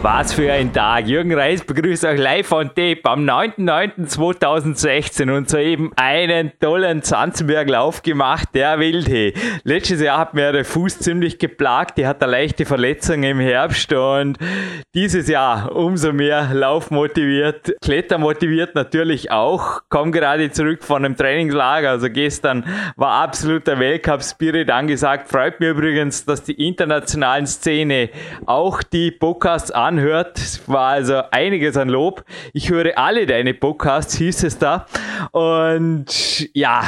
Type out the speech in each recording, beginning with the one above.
Was für ein Tag. Jürgen Reis begrüßt euch live on tape am 9.9.2016 und soeben einen tollen Zanzenberg-Lauf gemacht, der Wildhe. Letztes Jahr hat mir der Fuß ziemlich geplagt, die hat eine leichte Verletzung im Herbst und dieses Jahr umso mehr laufmotiviert, klettermotiviert natürlich auch. Komm gerade zurück von einem Trainingslager, also gestern war absoluter Weltcup-Spirit angesagt. Freut mich übrigens, dass die internationalen Szene auch die Podcasts an anhört. War also einiges an Lob. Ich höre alle deine Podcasts, hieß es da. Und ja,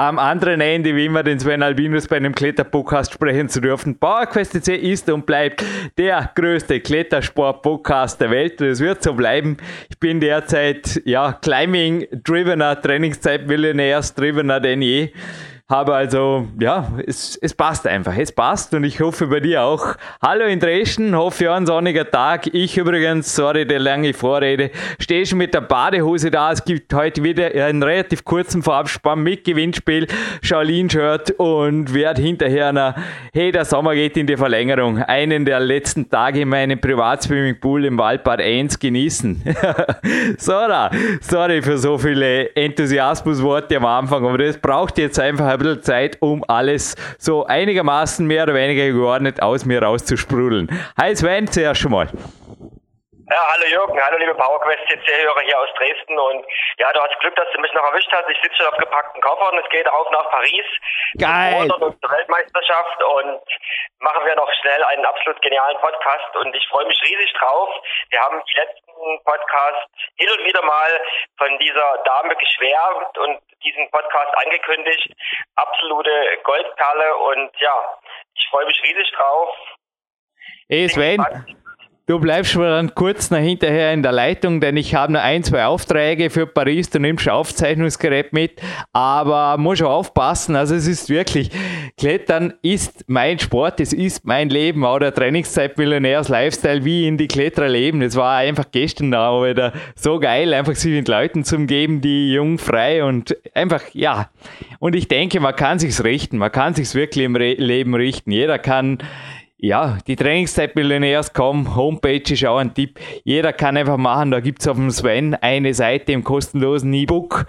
am anderen Ende, wie immer den Sven Albinus bei einem Kletterpodcast sprechen zu dürfen. PowerQuest C ist und bleibt der größte Klettersport-Podcast der Welt. Das wird so bleiben. Ich bin derzeit, ja, Climbing-drivener, Trainingszeit-Millionärs-drivener denn je. Habe also, ja, es, es passt einfach, es passt und ich hoffe bei dir auch. Hallo in Dresden, hoffe ein sonniger Tag. Ich übrigens, sorry, der lange Vorrede, stehe schon mit der Badehose da. Es gibt heute wieder einen relativ kurzen Vorabspann mit Gewinnspiel, Shaolin-Shirt und werde hinterher einer, hey, der Sommer geht in die Verlängerung, einen der letzten Tage in meinem Privatswimmingpool im Waldbad 1 genießen. so, da, sorry für so viele Enthusiasmusworte am Anfang, aber das braucht jetzt einfach ein bisschen Zeit, um alles so einigermaßen mehr oder weniger geordnet aus mir rauszusprudeln. Hi Sven, zuerst schon mal. Ja, hallo Jürgen, hallo liebe PowerQuest CC-Hörer hier aus Dresden und ja, du hast Glück, dass du mich noch erwischt hast. Ich sitze schon auf gepackten Koffern. Es geht auf nach Paris. Geil. Und zur Weltmeisterschaft und machen wir noch schnell einen absolut genialen Podcast und ich freue mich riesig drauf. Wir haben die letzten Podcasts hin und wieder mal von dieser Dame geschwärmt und diesen Podcast angekündigt. Absolute Goldperle und ja, ich freue mich riesig drauf. Hey Sven. Du bleibst schon dann kurz nach hinterher in der Leitung, denn ich habe noch ein, zwei Aufträge für Paris. Du nimmst ein Aufzeichnungsgerät mit, aber muss schon aufpassen. Also es ist wirklich, Klettern ist mein Sport, es ist mein Leben, auch der Trainingszeit Millionärs Lifestyle, wie in die Kletterer leben. Das war einfach gestern da wieder so geil, einfach sich mit Leuten zu umgeben, die jung, frei und einfach, ja. Und ich denke, man kann sich's richten, man kann sich's wirklich im Re Leben richten. Jeder kann ja, die Trainingszeit Millionärs.com, Homepage ist auch ein Tipp. Jeder kann einfach machen, da gibt es auf dem Sven eine Seite im kostenlosen E-Book.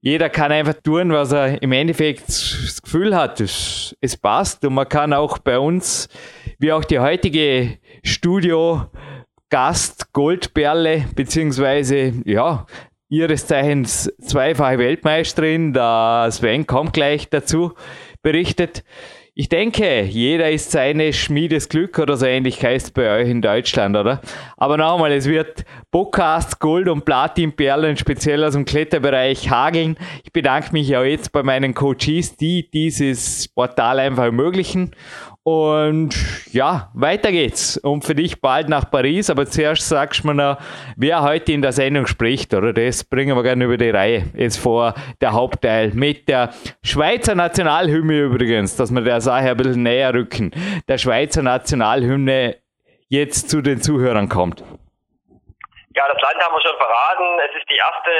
Jeder kann einfach tun, was er im Endeffekt das Gefühl hat, es, es passt. Und man kann auch bei uns, wie auch die heutige Studio, Gast, Goldperle, beziehungsweise, ja, ihres Zeichens zweifache Weltmeisterin, der Sven kommt gleich dazu, berichtet. Ich denke, jeder ist seine Schmiedes Glück oder so ähnlich heißt bei euch in Deutschland, oder? Aber nochmal, es wird Podcast, Gold und Platin-Perlen speziell aus dem Kletterbereich hageln. Ich bedanke mich auch jetzt bei meinen Coaches, die dieses Portal einfach ermöglichen. Und ja, weiter geht's. Und für dich bald nach Paris. Aber zuerst sagst du mir noch, wer heute in der Sendung spricht, oder? Das bringen wir gerne über die Reihe. Jetzt vor der Hauptteil mit der Schweizer Nationalhymne übrigens, dass wir der Sache ein bisschen näher rücken. Der Schweizer Nationalhymne jetzt zu den Zuhörern kommt. Ja, das Land haben wir schon verraten. Es ist die erste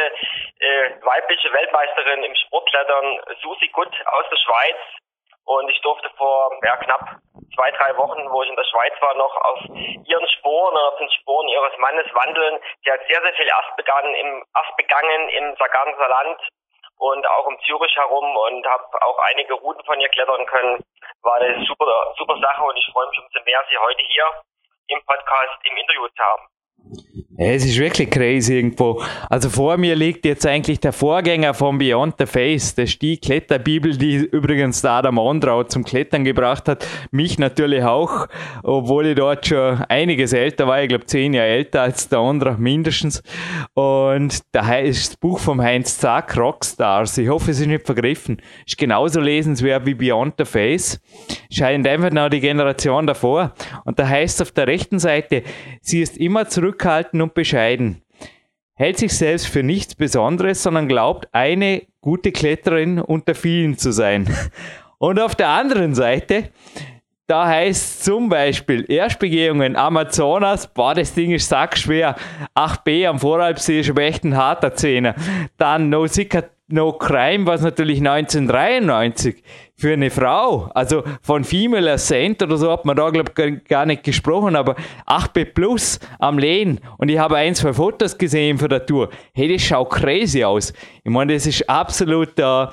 äh, weibliche Weltmeisterin im Sportklettern, Susi Gutt aus der Schweiz. Und ich durfte vor ja, knapp zwei, drei Wochen, wo ich in der Schweiz war, noch auf ihren Spuren, auf den Spuren ihres Mannes wandeln. Sie hat sehr, sehr viel erst begangen im, erst begangen im Sarganser Land und auch um Zürich herum und habe auch einige Routen von ihr klettern können. War eine super, super Sache und ich freue mich umso mehr, sie heute hier im Podcast im Interview zu haben. Es ist wirklich crazy irgendwo. Also vor mir liegt jetzt eigentlich der Vorgänger von Beyond the Face, das ist die Kletterbibel, die übrigens da der Mondrau zum Klettern gebracht hat. Mich natürlich auch, obwohl ich dort schon einiges älter war. Ich glaube zehn Jahre älter als der Ondrau mindestens. Und da ist das Buch vom Heinz Zack, Rockstars. Ich hoffe, es ist nicht vergriffen. Ist genauso lesenswert wie Beyond the Face. Scheint einfach noch die Generation davor. Und da heißt auf der rechten Seite, sie ist immer zurückhaltend und bescheiden, hält sich selbst für nichts Besonderes, sondern glaubt, eine gute Kletterin unter vielen zu sein. Und auf der anderen Seite, Da heißt zum Beispiel Erstbegehungen Amazonas, boah, das Ding ist sackschwer. 8b am Voralpsee ist aber echt ein harter Zehner. Dann No Sicker No Crime, was natürlich 1993 für eine Frau, also von Female Ascent oder so hat man da, glaube ich, gar nicht gesprochen, aber 8B Plus am Lehn und ich habe ein, zwei Fotos gesehen von der Tour. Hey, das schaut crazy aus. Ich meine, das ist absolut äh,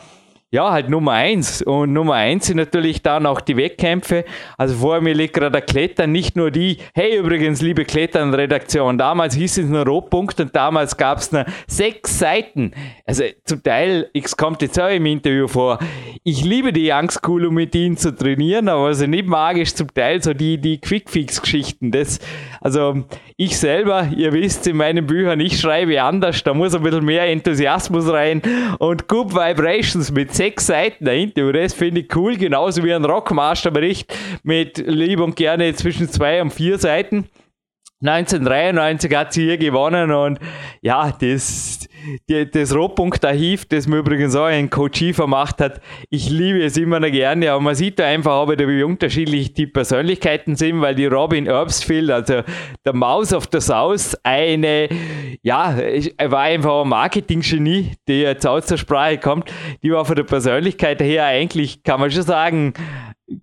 ja, halt Nummer eins. Und Nummer eins sind natürlich dann auch die Wettkämpfe. Also vor mir liegt gerade der Klettern, nicht nur die, hey übrigens, liebe Klettern-Redaktion, damals hieß es nur Rotpunkt und damals gab es nur sechs Seiten. Also zum Teil, es kommt jetzt auch im Interview vor, ich liebe die Young School, um mit ihnen zu trainieren, aber also nicht magisch zum Teil so die, die Quick-Fix-Geschichten. Das, also ich selber, ihr wisst in meinen Büchern, ich schreibe anders, da muss ein bisschen mehr Enthusiasmus rein und Good Vibrations mit sechs Seiten dahinter. Das finde ich cool, genauso wie ein Rockmaster-Bericht mit lieb und gerne zwischen zwei und vier Seiten. 1993 hat sie hier gewonnen und ja, das, die, das Rotpunkt-Archiv, das mir übrigens auch ein Coach vermacht hat, ich liebe es immer noch gerne, aber man sieht da einfach wieder, wie unterschiedlich die Persönlichkeiten sind, weil die Robin Erbsfield, also der Maus of the South, eine, ja, war einfach ein Marketing-Genie, der jetzt aus der Sprache kommt, die war von der Persönlichkeit her eigentlich, kann man schon sagen,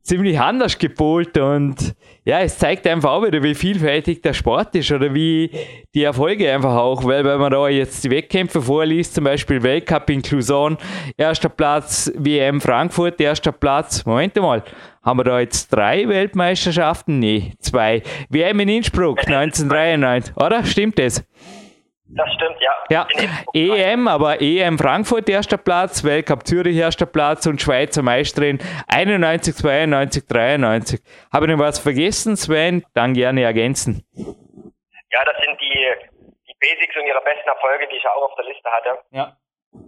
ziemlich anders gepolt und ja, es zeigt einfach auch wieder, wie vielfältig der Sport ist oder wie die Erfolge einfach auch, weil wenn man da jetzt die Wettkämpfe vorliest, zum Beispiel Weltcup in Cluson, erster Platz, WM Frankfurt, erster Platz, Moment mal, haben wir da jetzt drei Weltmeisterschaften? Nee, zwei. WM in Innsbruck 1993, oder? Stimmt das? Das stimmt, ja. Ja, EM, aber EM Frankfurt erster Platz, Weltcup Zürich erster Platz und Schweizer Meisterin 91, 92, 93. Habe ich noch was vergessen, Sven? Dann gerne ergänzen. Ja, das sind die, die Basics und ihre besten Erfolge, die ich auch auf der Liste hatte. Ja.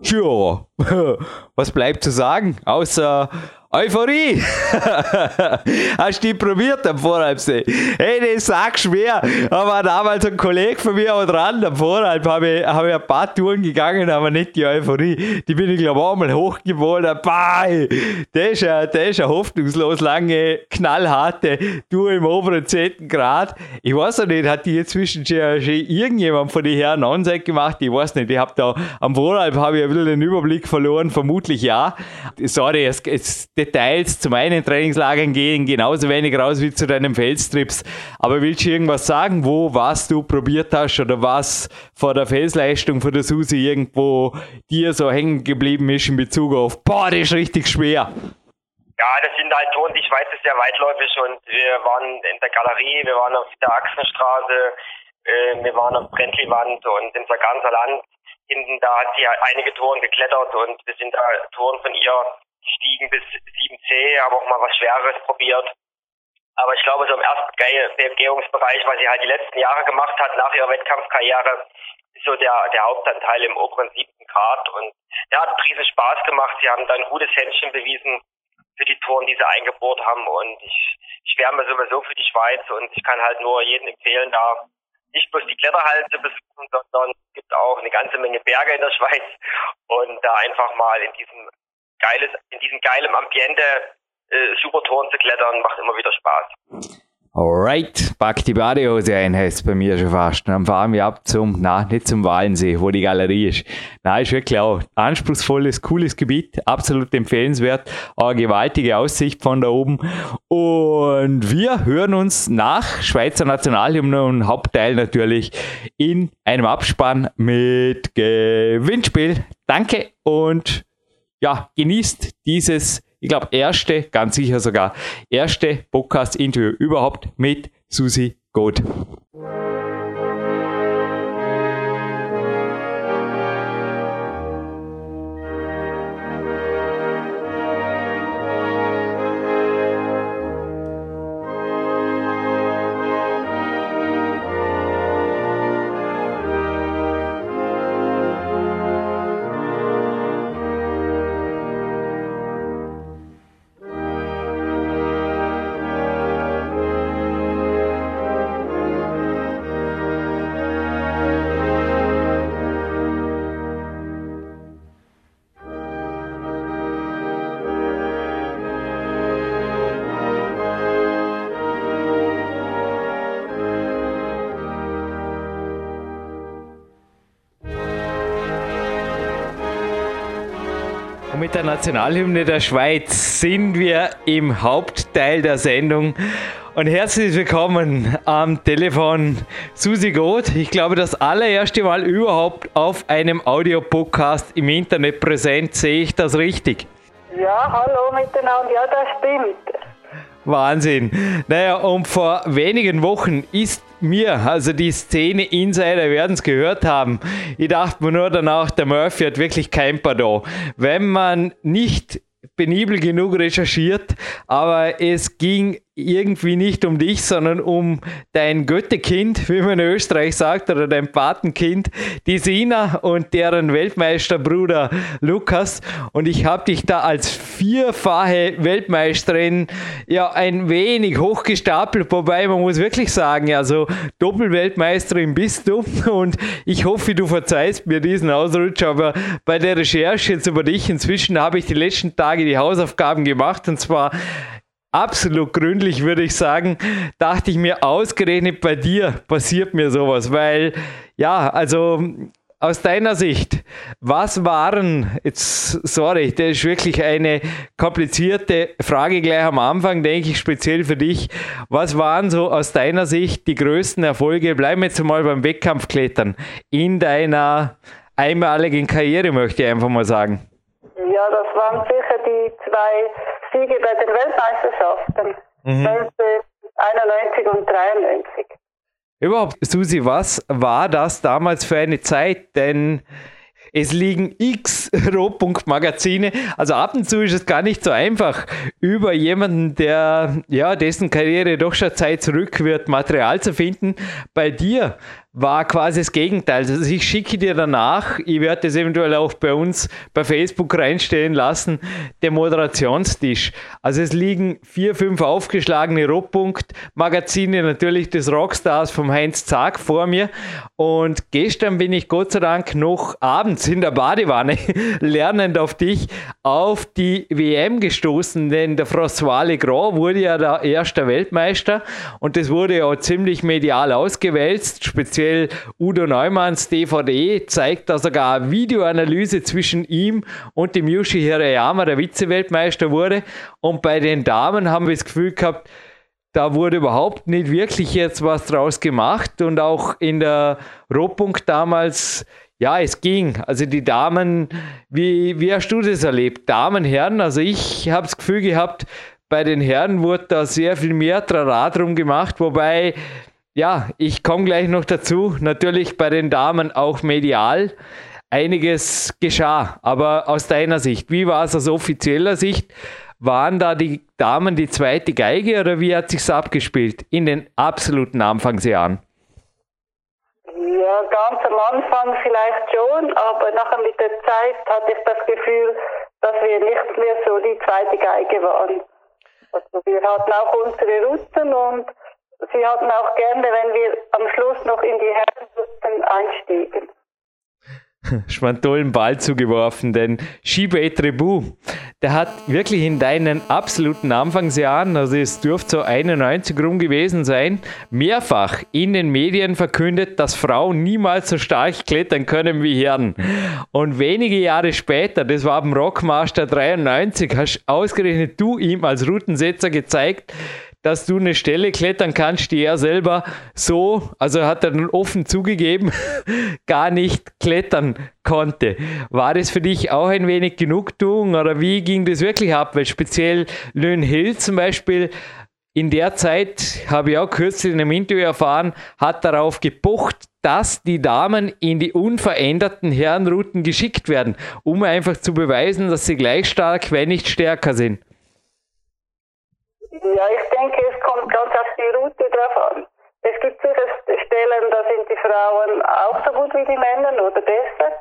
Tja, was bleibt zu sagen, außer Euphorie! Hast du die probiert am Voralpsee? Hey, das sag schwer. Da war damals ein Kollege von mir dran. Am Voralp habe ich, hab ich ein paar Touren gegangen, aber nicht die Euphorie. Die bin ich, glaube ich, mal hochgewollt. Bye! Das ist, eine, das ist eine hoffnungslos lange, knallharte Tour im oberen 10. Grad. Ich weiß auch nicht, hat die inzwischen schon irgendjemand von den Herren Onside gemacht? Ich weiß nicht. Ich habe da am Voralp habe ich ein bisschen den Überblick verloren. Vermutlich ja. Sorry, es, es Details zu meinen Trainingslagern gehen genauso wenig raus wie zu deinen Felstrips. Aber willst du irgendwas sagen, wo was du probiert hast oder was vor der Felsleistung von der Susi irgendwo dir so hängen geblieben ist in Bezug auf, boah, das ist richtig schwer? Ja, das sind halt Touren, die Schweiz ist sehr weitläufig und wir waren in der Galerie, wir waren auf der Achsenstraße, äh, wir waren auf Brentliwand und in unser ganzer Land. Hinten da hat sie einige Touren geklettert und wir sind da Touren von ihr gestiegen bis 7C, habe auch mal was Schwereres probiert. Aber ich glaube, so im ersten Begehungsbereich, was sie halt die letzten Jahre gemacht hat, nach ihrer Wettkampfkarriere, ist so der, der Hauptanteil im oberen siebten Grad. Und der hat riesen Spaß gemacht. Sie haben da ein gutes Händchen bewiesen für die Touren, die sie eingebohrt haben. Und ich schwärme sowieso für die Schweiz und ich kann halt nur jedem empfehlen, da nicht bloß die Kletterhalle zu besuchen, sondern es gibt auch eine ganze Menge Berge in der Schweiz und da einfach mal in diesem geiles, in diesem geilen Ambiente äh, super Touren zu klettern, macht immer wieder Spaß. Alright, pack die Badehose ein, heißt bei mir schon fast. Dann fahren wir ab zum, na, nicht zum Walensee, wo die Galerie ist. Na, ist wirklich auch anspruchsvolles, cooles Gebiet, absolut empfehlenswert. Eine gewaltige Aussicht von da oben. Und wir hören uns nach Schweizer Nationalhymne und Hauptteil natürlich in einem Abspann mit Gewinnspiel. Danke und ja, genießt dieses, ich glaube, erste, ganz sicher sogar, erste Podcast-Interview überhaupt mit Susi Goth. Mit der Nationalhymne der Schweiz sind wir im Hauptteil der Sendung. Und herzlich willkommen am Telefon Susi Goth. Ich glaube, das allererste Mal überhaupt auf einem Audiopodcast im Internet präsent. Sehe ich das richtig? Ja, hallo miteinander. Ja, das stimmt. Wahnsinn. Naja, und vor wenigen Wochen ist mir, also die Szene Insider werden es gehört haben. Ich dachte mir nur danach, der Murphy hat wirklich kein Pardon. Wenn man nicht penibel genug recherchiert, aber es ging irgendwie nicht um dich, sondern um dein Göttekind, wie man in Österreich sagt, oder dein Patenkind, die Sina und deren Weltmeisterbruder Lukas. Und ich habe dich da als vierfache Weltmeisterin ja ein wenig hochgestapelt, wobei man muss wirklich sagen, also Doppelweltmeisterin bist du. Und ich hoffe, du verzeihst mir diesen Ausrutsch, aber bei der Recherche jetzt über dich inzwischen habe ich die letzten Tage die Hausaufgaben gemacht. Und zwar absolut gründlich, würde ich sagen, dachte ich mir, ausgerechnet bei dir passiert mir sowas, weil, ja, also aus deiner Sicht, was waren, jetzt, sorry, das ist wirklich eine komplizierte Frage gleich am Anfang, denke ich, speziell für dich. Was waren so aus deiner Sicht die größten Erfolge? Bleiben wir jetzt mal beim Wettkampfklettern in deiner einmaligen Karriere, möchte ich einfach mal sagen. Ja, das waren sicher die zwei Siege bei den Weltmeisterschaften. Mhm. 91 und 93. Überhaupt, Susi, was war das damals für eine Zeit? Denn es liegen x Rohpunktmagazine. Also ab und zu ist es gar nicht so einfach, über jemanden, der ja dessen Karriere doch schon Zeit zurück wird, Material zu finden. Bei dir war quasi das Gegenteil. Also ich schicke dir danach, ich werde das eventuell auch bei uns bei Facebook reinstellen lassen, der Moderationstisch. Also es liegen vier, fünf aufgeschlagene Rohpunkt-Magazine, natürlich des Rockstars vom Heinz Zag vor mir. Und gestern bin ich Gott sei Dank noch abends in der Badewanne lernend auf dich auf die WM gestoßen, denn der François Legrand wurde ja der erste Weltmeister und das wurde ja ziemlich medial ausgewälzt, speziell aktuell Udo Neumanns DVD zeigt da sogar eine Videoanalyse zwischen ihm und dem Yushi Hirayama, der Vize-Weltmeister wurde. Und bei den Damen haben wir das Gefühl gehabt, da wurde überhaupt nicht wirklich jetzt was draus gemacht. Und auch in der Rohpunkt damals, ja, es ging. Also die Damen, wie, wie hast du das erlebt? Damen, Herren, also ich habe das Gefühl gehabt, bei den Herren wurde da sehr viel mehr Trara drum gemacht, wobei ja, ich komme gleich noch dazu. Natürlich bei den Damen auch medial. Einiges geschah, aber aus deiner Sicht, wie war es aus offizieller Sicht? Waren da die Damen die zweite Geige oder wie hat sich's abgespielt in den absoluten Anfangsjahren? Ja, ganz am Anfang vielleicht schon, aber nachher mit der Zeit hatte ich das Gefühl, dass wir nicht mehr so die zweite Geige waren. Also wir hatten auch unsere Routen und Sie hatten auch gerne, wenn wir am Schluss noch in die Herrenbuchten einstiegen. Schwantollen Ball zugeworfen, denn Shibe Trebu, der hat wirklich in deinen absoluten Anfangsjahren, also es dürfte so 91 rum gewesen sein, mehrfach in den Medien verkündet, dass Frauen niemals so stark klettern können wie Herren. Und wenige Jahre später, das war am Rockmaster 93, hast ausgerechnet du ihm als Routensetzer gezeigt, dass du eine Stelle klettern kannst, die er selber so, also hat er dann offen zugegeben, gar nicht klettern konnte. War das für dich auch ein wenig Genugtuung oder wie ging das wirklich ab? Weil speziell Lön Hill zum Beispiel in der Zeit, habe ich auch kürzlich in einem Interview erfahren, hat darauf gepocht, dass die Damen in die unveränderten Herrenrouten geschickt werden, um einfach zu beweisen, dass sie gleich stark, wenn nicht stärker sind. Ja, ich denke, es kommt ganz auf die Route drauf an. Es gibt sicher Stellen, da sind die Frauen auch so gut wie die Männer oder besser.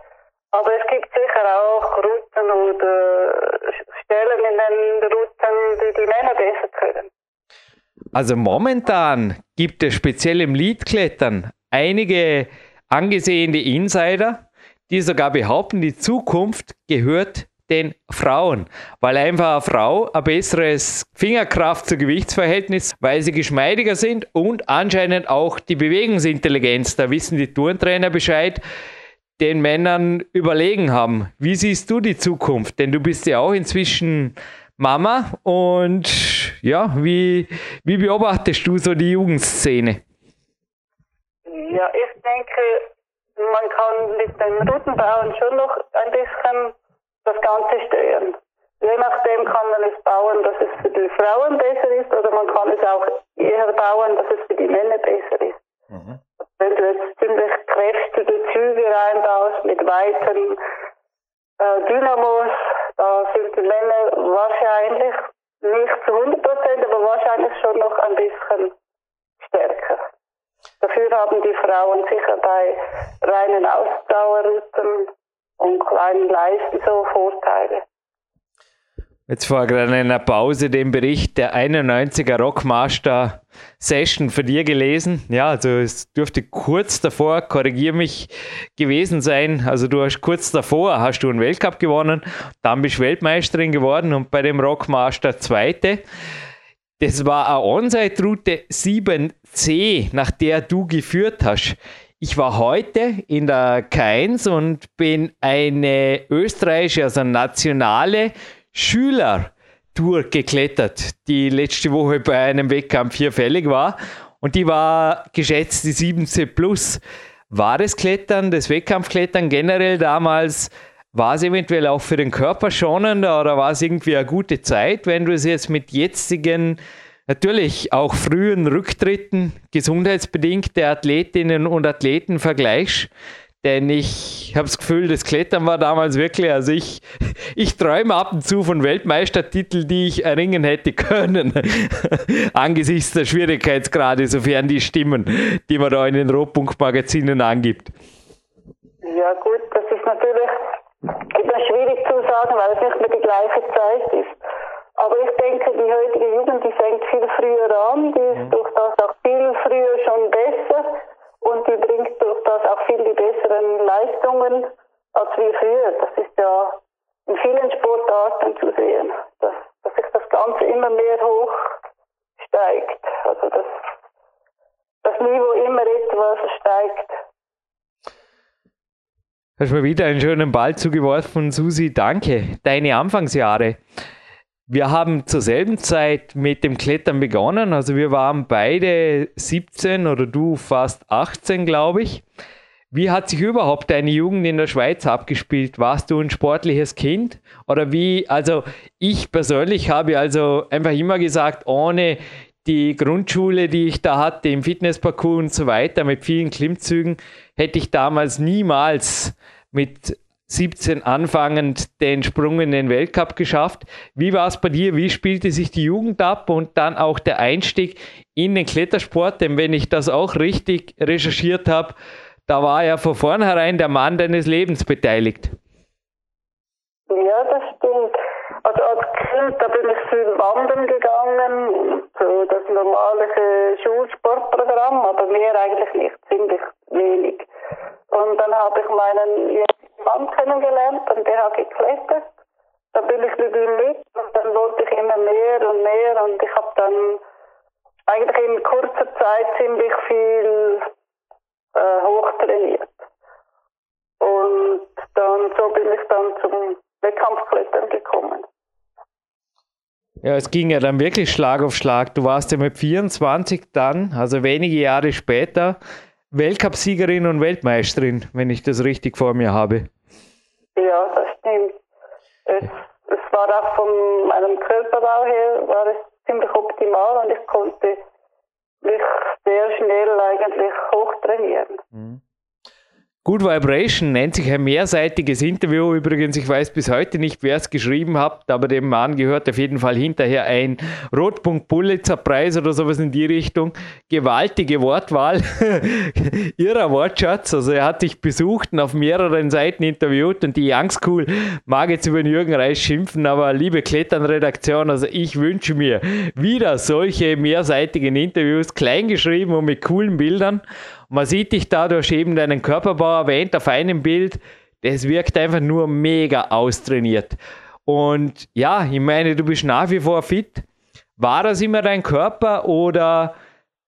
Aber es gibt sicher auch Routen oder Stellen in den Routen, die die Männer besser können. Also momentan gibt es speziell im Leadklettern einige angesehene Insider, die sogar behaupten, die Zukunft gehört den Frauen, weil einfach eine Frau ein besseres Fingerkraft zu Gewichtsverhältnis, weil sie geschmeidiger sind und anscheinend auch die Bewegungsintelligenz, da wissen die Turntrainer Bescheid, den Männern überlegen haben. Wie siehst du die Zukunft? Denn du bist ja auch inzwischen Mama und ja, wie, wie beobachtest du so die Jugendszene? Ja, ich denke, man kann mit den Routenbauen schon noch ein bisschen das Ganze steuern. Je nachdem kann man es bauen, dass es für die Frauen besser ist, oder man kann es auch eher bauen, dass es für die Männer besser ist. Mhm. Wenn du jetzt ziemlich kräftige Züge reinbaust mit weiten äh, Dynamos, da sind die Männer wahrscheinlich nicht zu 100 Prozent, aber wahrscheinlich schon noch ein bisschen stärker. Dafür haben die Frauen sicher bei reinen Ausdauerrouten und kleinen Leisten so Vorteile. Jetzt in einer Pause den Bericht der 91er Rockmaster Session für dir gelesen. Ja, also es dürfte kurz davor, korrigier mich, gewesen sein. Also du hast kurz davor, hast du einen Weltcup gewonnen, dann bist Weltmeisterin geworden und bei dem Rockmaster Zweite. Das war eine On-Site-Route 7C, nach der du geführt hast. Ich war heute in der K1 und bin eine österreichische, also nationale Schüler-Tour geklettert, die letzte Woche bei einem Wettkampf hier fällig war. Und die war geschätzt die 7C Plus. War das Klettern, das Wettkampfklettern generell damals, war es eventuell auch für den Körper schonender oder war es irgendwie eine gute Zeit, wenn du es jetzt mit jetzigen natürlich auch frühen Rücktritten gesundheitsbedingt der Athletinnen und Athleten vergleichst. Denn ich habe das Gefühl, das Klettern war damals wirklich, also ich, ich träume ab und zu von Weltmeistertiteln, die ich erringen hätte können, angesichts der Schwierigkeitsgrade, sofern die stimmen, die man da in den Rotpunktmagazinen angibt. Ja gut, das ist natürlich etwas schwierig zu sagen, weil es nicht mehr die gleiche Zeit ist. Aber ich denke, die heutige Jugend, die fängt viel früher an, die ist mhm. durch das auch viel früher schon besser und die bringt durch das auch viel die besseren Leistungen als wie früher. Das ist ja in vielen Sportarten zu sehen, dass, dass sich das Ganze immer mehr hoch steigt. Also dass das Niveau immer etwas steigt. Hast mir wieder einen schönen Ball zugeworfen, Susi. Danke. Deine Anfangsjahre. Wir haben zur selben Zeit mit dem Klettern begonnen. Also wir waren beide 17 oder du fast 18, glaube ich. Wie hat sich überhaupt deine Jugend in der Schweiz abgespielt? Warst du ein sportliches Kind? Oder wie, also ich persönlich habe also einfach immer gesagt, ohne die Grundschule, die ich da hatte, im Fitnessparcours und so weiter, mit vielen Klimmzügen, hätte ich damals niemals mit 17 anfangend den Sprung in den Weltcup geschafft. Wie war es bei dir? Wie spielte sich die Jugend ab und dann auch der Einstieg in den Klettersport? Denn wenn ich das auch richtig recherchiert habe, da war ja von vornherein der Mann deines Lebens beteiligt. Ja, das stimmt. Also als Kind, da bin ich viel wandern gegangen, so das normale Schulsportprogramm, aber mehr eigentlich nicht, ziemlich wenig. Und dann habe ich meinen Mann kennengelernt und der hat geklettert. Da bin ich mit ihm mit und dann wollte ich immer mehr und mehr und ich habe dann eigentlich in kurzer Zeit ziemlich viel äh, hochtrainiert. Und dann so bin ich dann zum Wettkampfklettern gekommen. Ja, es ging ja dann wirklich Schlag auf Schlag. Du warst ja mit 24 dann, also wenige Jahre später, Weltcupsiegerin und Weltmeisterin, wenn ich das richtig vor mir habe. Ja, das stimmt. Es, es war auch von meinem Körperbau her war es ziemlich optimal und ich konnte mich sehr schnell eigentlich hochtrainieren. Mhm. Good Vibration nennt sich ein mehrseitiges Interview. Übrigens, ich weiß bis heute nicht, wer es geschrieben hat, aber dem Mann gehört auf jeden Fall hinterher ein Rotpunkt Pulitzer Preis oder sowas in die Richtung. Gewaltige Wortwahl, irrer Wortschatz. Also er hat dich besucht und auf mehreren Seiten interviewt und die Youngschool mag jetzt über den Jürgen Reis schimpfen, aber liebe Kletternredaktion, also ich wünsche mir wieder solche mehrseitigen Interviews, kleingeschrieben und mit coolen Bildern. Man sieht dich da, du hast eben deinen Körperbau erwähnt auf einem Bild. Das wirkt einfach nur mega austrainiert. Und ja, ich meine, du bist nach wie vor fit. War das immer dein Körper oder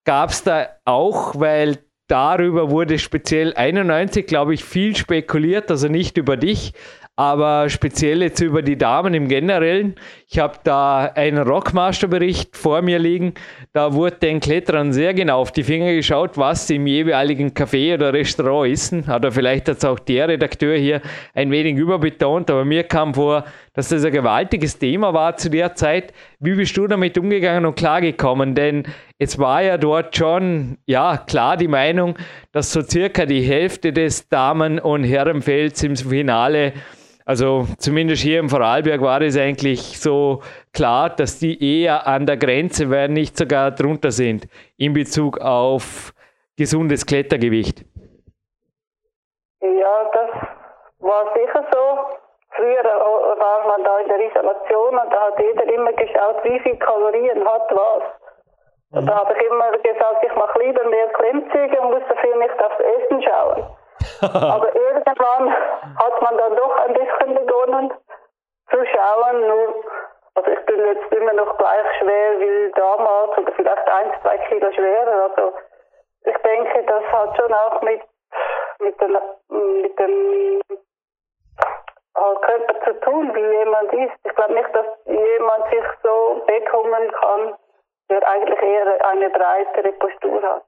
gab es da auch, weil darüber wurde speziell 91, glaube ich, viel spekuliert, also nicht über dich, aber speziell jetzt über die Damen im Generellen. Ich habe da einen Rockmaster-Bericht vor mir liegen. Da wurde den Kletterern sehr genau auf die Finger geschaut, was sie im jeweiligen Café oder Restaurant essen. Hat er vielleicht jetzt auch der Redakteur hier ein wenig überbetont, aber mir kam vor, dass das ein gewaltiges Thema war zu der Zeit. Wie bist du damit umgegangen und klargekommen? Denn es war ja dort schon, ja, klar die Meinung, dass so circa die Hälfte des Damen- und Herrenfelds im Finale also zumindest hier im Vorarlberg war es eigentlich so klar, dass die eher an der Grenze, wenn nicht sogar drunter sind, in Bezug auf gesundes Klettergewicht. Ja, das war sicher so. Früher war man da in der Isolation und da hat jeder immer geschaut, wie viel Kalorien hat was. Und da habe ich immer gesagt, ich mache lieber mehr Klimmzüge und muss dafür nicht aufs Essen schauen. Aber irgendwann hat man dann doch ein bisschen begonnen zu schauen. Nur, also ich bin jetzt immer noch gleich schwer wie damals oder vielleicht ein, zwei Kilo schwerer. Also ich denke, das hat schon auch mit, mit, den, mit dem Körper zu tun, wie jemand ist. Ich glaube nicht, dass jemand sich so bekommen kann, der eigentlich eher eine breitere Postur hat.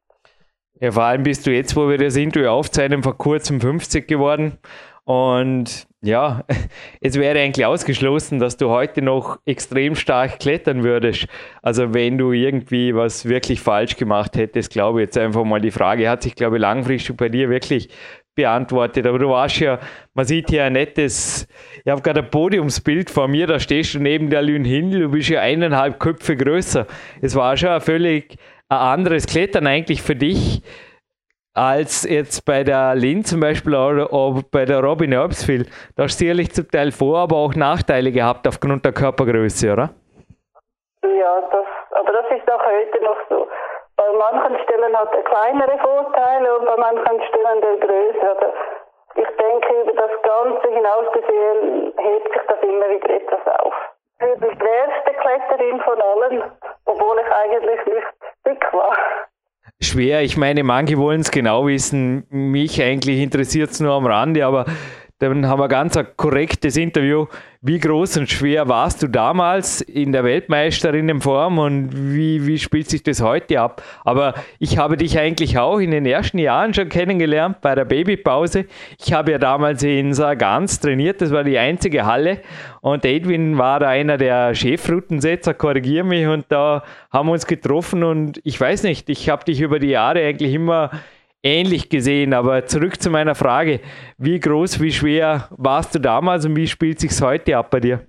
Ja, vor allem bist du jetzt, wo wir das Interview aufzeichnen, vor kurzem 50 geworden. Und ja, es wäre eigentlich ausgeschlossen, dass du heute noch extrem stark klettern würdest. Also wenn du irgendwie was wirklich falsch gemacht hättest, glaube ich jetzt einfach mal die Frage hat sich, glaube ich, langfristig bei dir wirklich beantwortet. Aber du warst ja, man sieht hier ein nettes, ich habe gerade ein Podiumsbild vor mir, da stehst du neben der Lynn Hindel, du bist ja eineinhalb Köpfe größer. Es war schon ein völlig anderes Klettern eigentlich für dich als jetzt bei der Lin zum Beispiel oder, bei der Robin Erbsfield. Da hast du sicherlich zum Teil Vor-, aber auch Nachteile gehabt aufgrund der Körpergröße, oder? Ja, das, aber das ist auch heute noch so. Bei manchen Stellen hat er kleinere Vorteile und bei manchen Stellen der größere. Aber ich denke, über das Ganze hinaus gesehen hebt sich das immer wieder etwas auf. Bin die schwerste Kletterin von allen, obwohl ich eigentlich nicht dick war. Schwer, ich meine, manche wollen es genau wissen. Mich eigentlich interessiert es nur am Rande, aber dann haben wir ganz ein korrektes Interview. Wie groß und schwer warst du damals in der Weltmeisterinnenform und wie, wie spielt sich das heute ab? Aber ich habe dich eigentlich auch in den ersten Jahren schon kennengelernt bei der Babypause. Ich habe ja damals in Sargans trainiert, das war die einzige Halle und Edwin war da einer der Chefroutensetzer, korrigiere mich, und da haben wir uns getroffen und ich weiß nicht, ich habe dich über die Jahre eigentlich immer ähnlich gesehen. Aber zurück zu meiner Frage. Wie groß, wie schwer warst du damals und wie spielt sich heute ab bei dir?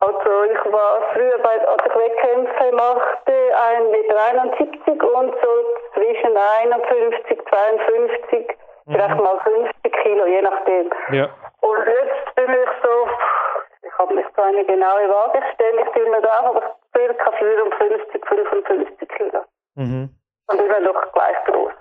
Also ich war früher bei als ich Wettkämpfe machte, 1,71 Meter und so zwischen 51, 52, mhm. vielleicht mal 50 Kilo, je nachdem. Ja. Und jetzt bin ich so, ich habe nicht so eine genaue Waage gestellt, ich bin mir da, aber circa 54, 55 Kilo. Mhm und immer noch gleich groß.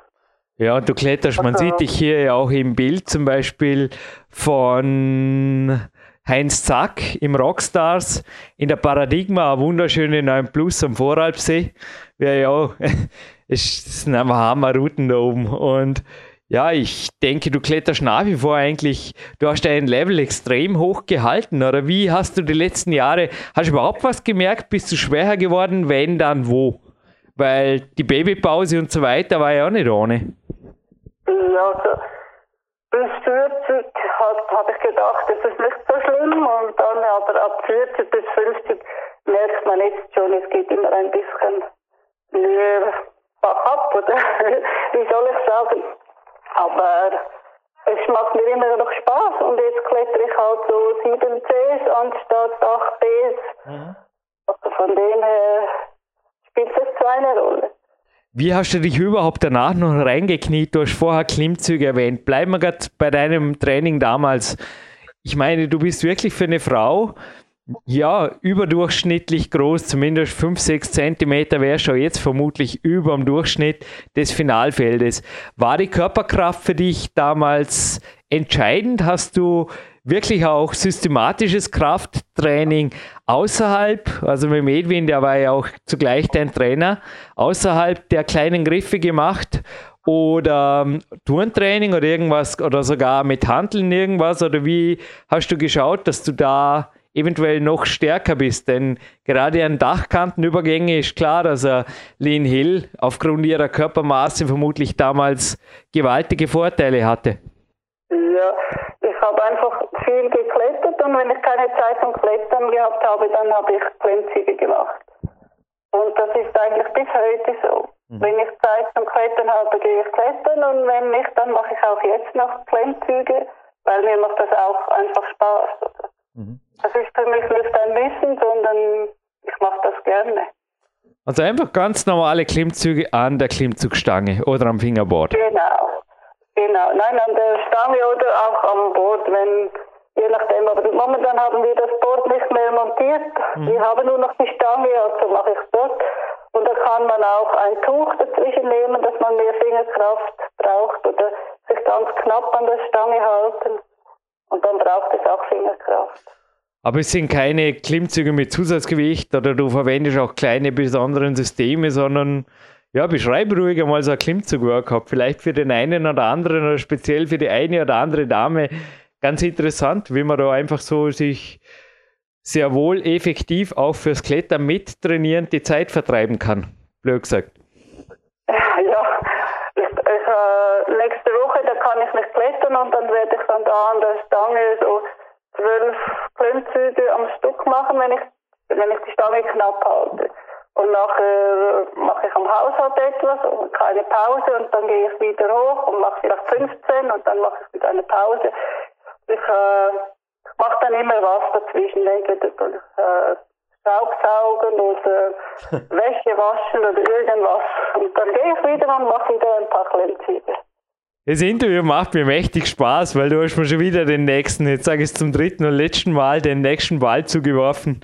Ja, du kletterst, man also, sieht dich hier ja auch im Bild zum Beispiel von Heinz Zack im Rockstars in der Paradigma, wunderschöne 9 Plus am Voralpsee. Ja auch, es sind einfach Hammerrouten da oben. Und ja, ich denke, du kletterst nach wie vor eigentlich, du hast dein Level extrem hoch gehalten. Oder wie hast du die letzten Jahre, hast du überhaupt was gemerkt? Bist du schwerer geworden? Wenn, dann wo? Weil die Babypause und so weiter war ja auch nicht ohne. Ja, also bis 40 habe ich gedacht, das ist nicht so schlimm. Und dann aber ab 40 bis 50 merkt man jetzt schon, es geht immer ein bisschen mehr ab, oder wie soll ich sagen. Aber es macht mir immer noch Spaß und jetzt klettere ich halt so 7 Cs anstatt 8 Bs. Mhm. Also von dem her spielt das so eine Rolle. Wie hast du dich überhaupt danach noch reingekniet? Du hast vorher Klimmzüge erwähnt. Bleiben wir gerade bei deinem Training damals. Ich meine, du bist wirklich für eine Frau, ja, überdurchschnittlich groß, zumindest 5, 6 Zentimeter wäre schon jetzt vermutlich über dem Durchschnitt des Finalfeldes. War die Körperkraft für dich damals entscheidend? Hast du wirklich auch systematisches Krafttraining außerhalb, also mit Edwin, der war ja auch zugleich dein Trainer, außerhalb der kleinen Griffe gemacht oder um, ähm, Turntraining oder irgendwas oder sogar mit Handeln irgendwas oder wie hast du geschaut, dass du da eventuell noch stärker bist. Denn gerade an Dachkantenübergänge ist klar, dass er Lynn Hill aufgrund ihrer Körpermaße vermutlich damals gewaltige Vorteile hatte. Ja, ich habe einfach viel geklettert und wenn ich keine Zeit zum Klettern gehabt habe, dann habe ich Klimmzüge gemacht. Und das ist eigentlich bis heute so. Mhm. Wenn ich Zeit zum Klettern habe, gehe ich klettern und wenn nicht, dann mache ich auch jetzt noch Klimmzüge, weil mir macht das auch einfach Spaß. Mhm. Das ist für mich nicht ein Wissen, sondern ich mache das gerne. Also einfach ganz normale Klimmzüge an der Klimmzugstange oder am Fingerboard. Genau, genau. Nein, an der Stange oder auch am Board, wenn je nachdem. Aber momentan haben wir das Board nicht mehr montiert. Mhm. Wir haben nur noch die Stange, also mache ich dort. Und da kann man auch ein Tuch dazwischen nehmen, dass man mehr Fingerkraft braucht oder sich ganz knapp an der Stange halten. Und dann braucht es auch Fingerkraft. Aber es sind keine Klimmzüge mit Zusatzgewicht oder du verwendest auch kleine besonderen Systeme, sondern ja, beschreib ruhig einmal so ein Klimmzug-Workout. Vielleicht für den einen oder anderen oder speziell für die eine oder andere Dame ganz interessant, wie man da einfach so sich sehr wohl effektiv auch fürs Klettern mittrainieren die Zeit vertreiben kann. Blöd gesagt. Ja, ich, ich, äh, nächste Woche, da kann ich nicht klettern und dann werde ich dann da an der Stange so zwölf Klimmzüge am Stück machen, wenn ich, wenn ich die Stange knapp halte. Und nachher mache ich am Haushalt etwas und keine Pause und dann gehe ich wieder hoch und mache vielleicht 15 und dann mache ich wieder eine Pause. Ich äh, mache dann immer was dazwischen, entweder äh, Staubsaugen oder Wäsche waschen oder irgendwas. Und dann gehe ich wieder und mache wieder ein paar Klimmzüge. Das Interview macht mir mächtig Spaß, weil du hast mir schon wieder den nächsten, jetzt sage ich es zum dritten und letzten Mal, den nächsten Ball zugeworfen.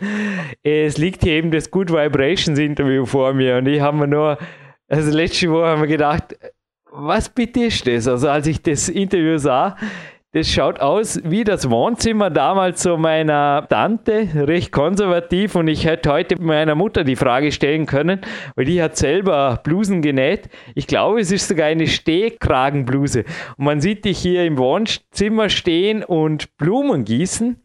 Es liegt hier eben das Good Vibrations Interview vor mir und ich habe mir nur, also letzte Woche haben wir gedacht, was bitte ist das? Also als ich das Interview sah, das schaut aus wie das Wohnzimmer damals zu meiner Tante, recht konservativ. Und ich hätte heute meiner Mutter die Frage stellen können, weil die hat selber Blusen genäht. Ich glaube, es ist sogar eine Stehkragenbluse. Und man sieht dich hier im Wohnzimmer stehen und Blumen gießen.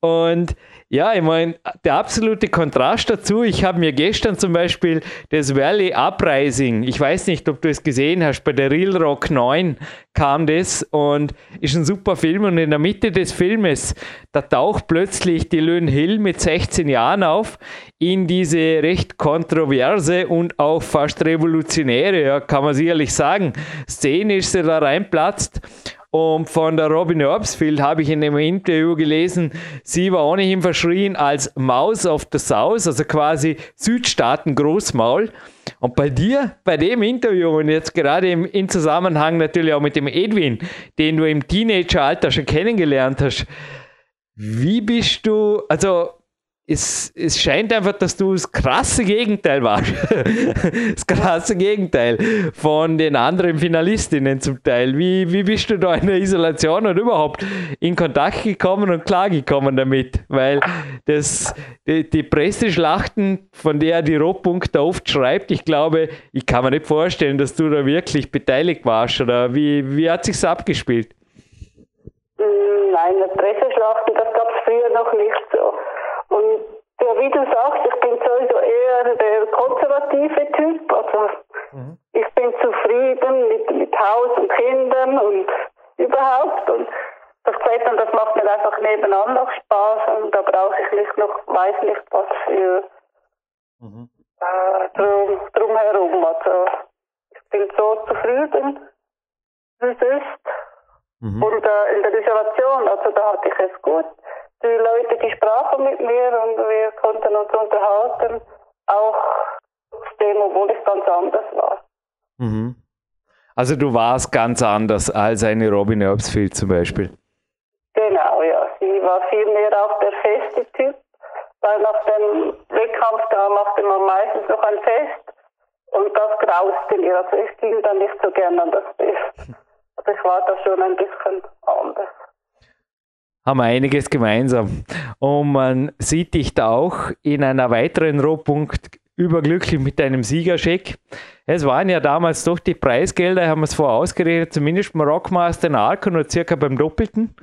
Und ja, ich meine, der absolute Kontrast dazu, ich habe mir gestern zum Beispiel das Valley Uprising, ich weiß nicht, ob du es gesehen hast, bei der Real Rock 9 kam das und ist ein super Film und in der Mitte des Filmes, da taucht plötzlich die Lynn Hill mit 16 Jahren auf in diese recht kontroverse und auch fast revolutionäre, ja, kann man sicherlich sagen, Szene ist sie da reinplatzt und von der Robin Herbsfield habe ich in einem Interview gelesen, sie war ohnehin verschrien als Maus of the South, also quasi Südstaaten Großmaul. Und bei dir, bei dem Interview und jetzt gerade im, im Zusammenhang natürlich auch mit dem Edwin, den du im Teenageralter schon kennengelernt hast, wie bist du, also es, es scheint einfach, dass du das krasse Gegenteil warst. das krasse Gegenteil von den anderen Finalistinnen zum Teil. Wie, wie bist du da in der Isolation und überhaupt in Kontakt gekommen und klargekommen damit? Weil das, die, die Presseschlachten, von der die Rotpunkt da oft schreibt, ich glaube, ich kann mir nicht vorstellen, dass du da wirklich beteiligt warst. Oder wie, wie hat sich's abgespielt? Nein, Presseschlachten, das gab es früher noch nicht so. Und ja, wie du sagst, ich bin sowieso eher der konservative Typ. Also mhm. ich bin zufrieden mit, mit Haus und Kindern und überhaupt. Und das Klettern, das macht mir einfach nebenan noch Spaß und da brauche ich nicht noch, weiß nicht was für mhm. äh, drum, drumherum. Also ich bin so zufrieden, wie es ist. Mhm. Und äh, in der Isolation, also da hatte ich es gut die Leute, die sprachen mit mir und wir konnten uns unterhalten, auch dem, obwohl ich ganz anders war. Mhm. Also du warst ganz anders als eine Robin Erbsfield zum Beispiel. Genau, ja. Sie war viel mehr auch der feste Typ, weil nach dem Wettkampf da machte man meistens noch ein Fest und das grauste mir. Also ich ging dann nicht so gern an das Fest. Also ich war da schon ein bisschen anders. Haben wir einiges gemeinsam. Und man sieht dich da auch in einer weiteren Rohpunkt überglücklich mit deinem Siegerscheck. Es waren ja damals doch die Preisgelder, haben wir es vorher ausgerechnet, zumindest beim Rockmaster in Arco nur circa beim Doppelten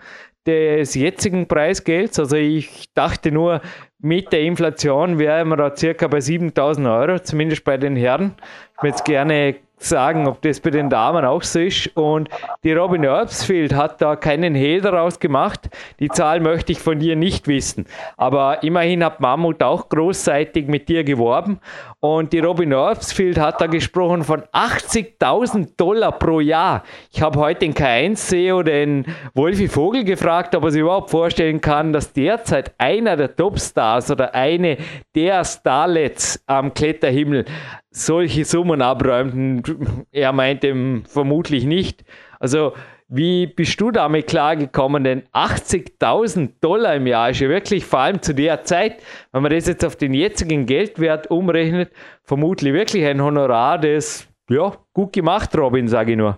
des jetzigen Preisgelds. Also ich dachte nur, mit der Inflation wären wir da circa bei 7000 Euro, zumindest bei den Herren. Ich würde jetzt gerne sagen, ob das bei den Damen auch so ist. Und die Robin Erbsfield hat da keinen Hehl daraus gemacht. Die Zahl möchte ich von dir nicht wissen. Aber immerhin hat Mammut auch großseitig mit dir geworben. Und die Robin Erbsfield hat da gesprochen von 80.000 Dollar pro Jahr. Ich habe heute den K1-CEO, den Wolfi Vogel, gefragt, ob er sich überhaupt vorstellen kann, dass derzeit einer der Topstars oder eine der Starlets am Kletterhimmel solche Summen abräumt. Er meinte vermutlich nicht. Also, wie bist du damit klargekommen? Denn 80.000 Dollar im Jahr ist ja wirklich, vor allem zu der Zeit, wenn man das jetzt auf den jetzigen Geldwert umrechnet, vermutlich wirklich ein Honorar, das, ja, gut gemacht, Robin, sage ich nur.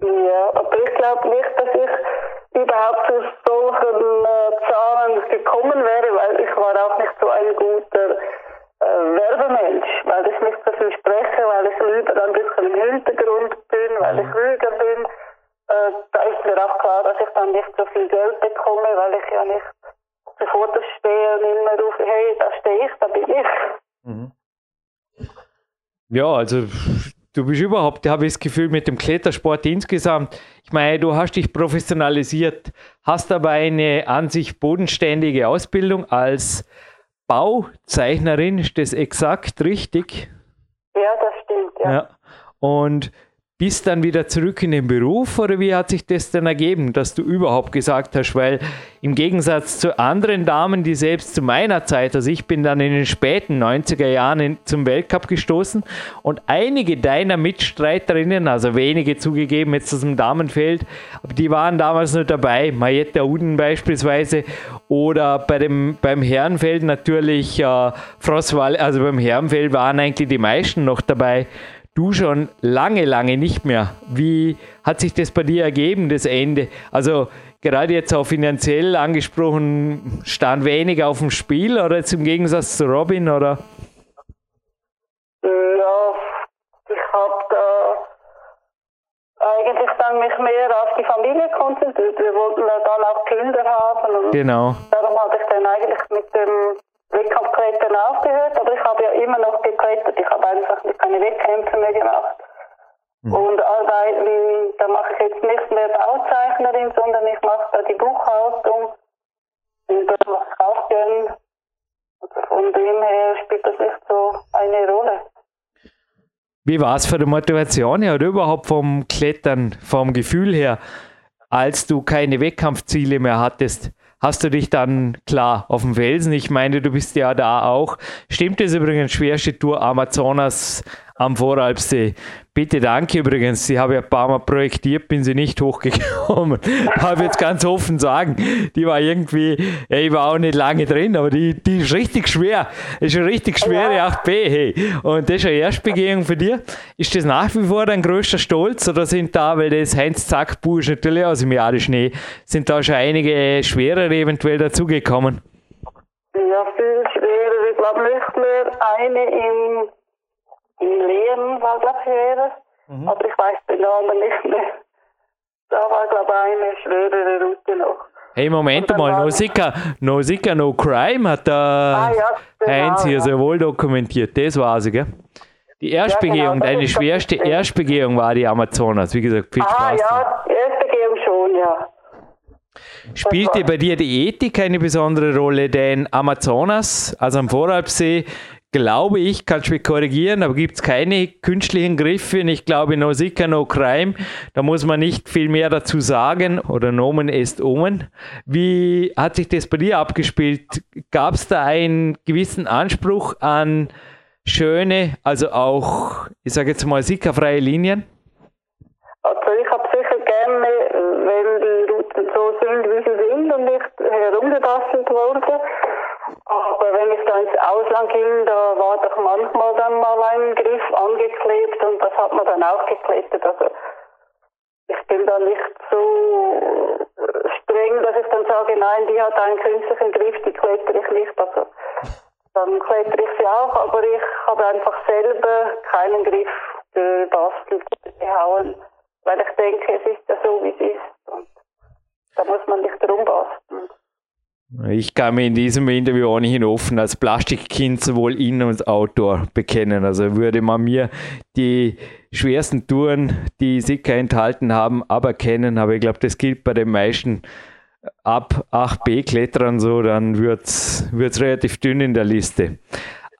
Ja, aber ich glaube nicht, dass ich überhaupt zu solchen äh, Zahlen gekommen wäre, weil ich war auch nicht so ein guter äh, Werbemensch, weil ich nicht so viel spreche, weil ich lieber ein bisschen im Hintergrund bin, weil ich ruhiger bin. Äh, da ist mir auch klar, dass ich dann nicht so viel Geld bekomme, weil ich ja nicht zu Fotos stehe und immer rufe, hey, da stehe ich, da bin ich. Mhm. Ja, also du bist überhaupt, habe ich das Gefühl, mit dem Klettersport insgesamt, ich meine, du hast dich professionalisiert, hast aber eine an sich bodenständige Ausbildung als Bauzeichnerin, ist das exakt richtig? Ja, das stimmt, ja. ja. Und bist dann wieder zurück in den Beruf oder wie hat sich das denn ergeben, dass du überhaupt gesagt hast, weil im Gegensatz zu anderen Damen, die selbst zu meiner Zeit, also ich bin dann in den späten 90er Jahren in, zum Weltcup gestoßen und einige deiner Mitstreiterinnen, also wenige zugegeben jetzt aus dem Damenfeld, die waren damals nur dabei, Marietta Uden beispielsweise oder bei dem, beim Herrenfeld natürlich äh, Frostwall, also beim Herrenfeld waren eigentlich die meisten noch dabei du schon lange, lange nicht mehr. Wie hat sich das bei dir ergeben, das Ende? Also gerade jetzt auch finanziell angesprochen, stand weniger auf dem Spiel oder jetzt im Gegensatz zu Robin oder? Ja, ich habe da eigentlich dann mich mehr auf die Familie konzentriert. Wir wollten dann auch Kinder haben. genau. Darum habe ich dann eigentlich mit dem Wettkampfklettern aufgehört, aber ich habe immer noch geklettert. Ich habe einfach keine Wettkämpfe mehr gemacht. Mhm. Und arbeiten, da mache ich jetzt nicht mehr Bauzeichnerin, sondern ich mache da die Buchhaltung. Und das mache ich auch gern. Also von dem her spielt das nicht so eine Rolle. Wie war es für die Motivation her oder überhaupt vom Klettern, vom Gefühl her, als du keine Wettkampfziele mehr hattest? Hast du dich dann klar auf dem Felsen. Ich meine, du bist ja da auch. Stimmt es übrigens, schwerste Tour Amazonas am Voralpsee. Bitte danke übrigens. Sie habe ein paar Mal projektiert, bin sie nicht hochgekommen. habe jetzt ganz offen sagen, die war irgendwie, ja, ich war auch nicht lange drin, aber die, die ist richtig schwer. Ist eine richtig schwere 8B. Hey. Und das ist eine Erstbegehung für dich. Ist das nach wie vor dein größter Stolz oder sind da, weil das Heinz Zack ist natürlich aus dem Jahre Schnee, sind da schon einige schwerere eventuell dazugekommen? Ja, viel schwerer. Ich glaube nicht mehr eine in in Lehren war, glaube ich, wäre. Mhm. Aber ich weiß den Namen nicht mehr. Da war, glaube ich, eine schwerere Route noch. Hey, Moment mal, Nausicaa, Nausicaa No Crime hat da ah, ja, genau, Heinz hier ja. sehr wohl dokumentiert. Das war sie, gell? Die Erstbegehung, ja, genau, deine schwerste Erstbegehung war die Amazonas. Wie gesagt, viel ah, Spaß. Ah, ja, die Erstbegehung schon, ja. Spielte bei dir die Ethik eine besondere Rolle? Denn Amazonas, also am Voralpsee, glaube ich, kannst du mich korrigieren, aber gibt es keine künstlichen Griffe. Ich glaube, no sicker, no crime. Da muss man nicht viel mehr dazu sagen oder Nomen est Omen. Wie hat sich das bei dir abgespielt? Gab es da einen gewissen Anspruch an schöne, also auch, ich sage jetzt mal, sickerfreie Linien? Also ich habe sicher gerne, wenn die Routen so sind, wie sie sind und nicht herumgebastelt wurden. Aber wenn es da ins Ausland ging, da war doch manchmal dann mal ein Griff angeklebt und das hat man dann auch geklettert. Also ich bin da nicht so streng, dass ich dann sage, nein, die hat einen künstlichen Griff, die klettere ich nicht. Also dann klettere ich sie auch, aber ich habe einfach selber keinen Griff gebastelt, gehauen, weil ich denke, es ist ja so, wie es ist. Und da muss man nicht drum basteln. Ich kann mich in diesem Interview ohnehin offen als Plastikkind sowohl in- und outdoor bekennen. Also würde man mir die schwersten Touren, die Sicker enthalten haben, aberkennen, aber ich glaube, das gilt bei den meisten ab 8b-Klettern so, dann wird es relativ dünn in der Liste.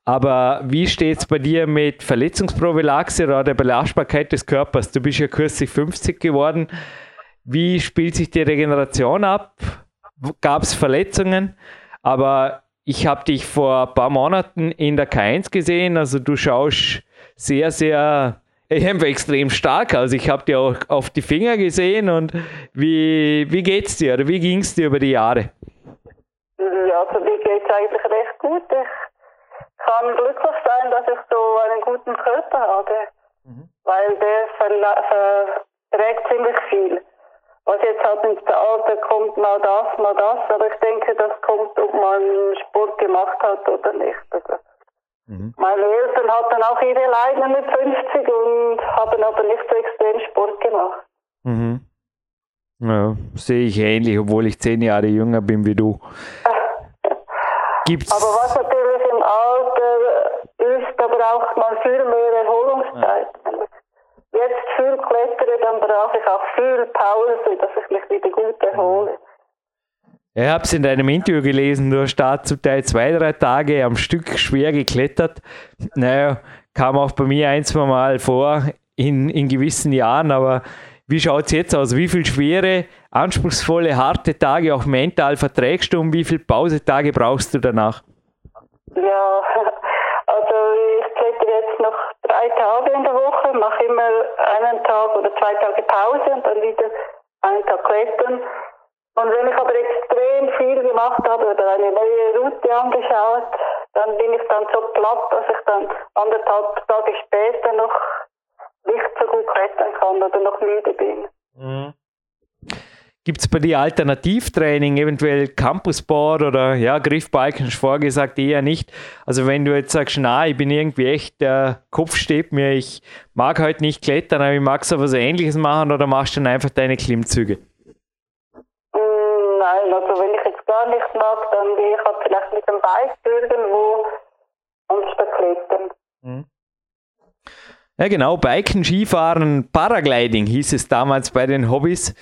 Aber wie steht es bei dir mit Verletzungsprophylaxe oder der Belastbarkeit des Körpers? Du bist ja kürzlich 50 geworden. Wie spielt sich die Regeneration ab? Gab es Verletzungen? Aber ich habe dich vor ein paar Monaten in der K1 gesehen. Also du schaust sehr, sehr extrem stark aus. Ich habe dir auch auf die Finger gesehen. Und wie, wie geht's dir oder wie ging es dir über die Jahre? Ja, also mir geht es eigentlich recht gut. Ich kann glücklich sein, dass ich so einen guten Körper habe. Mhm. Weil der verträgt ziemlich viel. Was jetzt halt ins Alter kommt, mal das, mal das. Aber ich denke, das kommt, ob man Sport gemacht hat oder nicht. Also mhm. Meine Eltern hatten auch ihre Leiden mit 50 und haben aber nicht so extrem Sport gemacht. Mhm. Ja, sehe ich ähnlich, obwohl ich zehn Jahre jünger bin wie du. Gibt's aber was natürlich im Alter ist, da braucht man viel mehr Erholungszeit. Jetzt viel klettere, dann brauche ich auch viel Pause, dass ich mich wieder gut erhole. Ich habe es in deinem Interview gelesen, du hast da zum Teil zwei, drei Tage am Stück schwer geklettert. Naja, kam auch bei mir ein, zwei Mal vor in, in gewissen Jahren, aber wie schaut es jetzt aus? Wie viele schwere, anspruchsvolle, harte Tage auch mental verträgst du und wie viele Pausetage brauchst du danach? Ja, drei Tage in der Woche, mache immer einen Tag oder zwei Tage Pause und dann wieder einen Tag klettern. Und wenn ich aber extrem viel gemacht habe oder eine neue Route angeschaut, dann bin ich dann so platt, dass ich dann anderthalb Tage später noch nicht so gut klettern kann oder noch müde bin. Mhm. Gibt es bei dir Alternativtraining, eventuell Campusboard oder ja, Griffbalken, vorgesagt, eher nicht. Also wenn du jetzt sagst, na, ich bin irgendwie echt, der Kopf steht mir, ich mag heute nicht klettern, aber ich mag so was ähnliches machen oder machst du dann einfach deine Klimmzüge? Mm, nein, also wenn ich jetzt gar nichts mag, dann gehe ich halt vielleicht mit dem Bike irgendwo anstatt klettern. Mhm. Ja genau, Biken, Skifahren, Paragliding hieß es damals bei den Hobbys.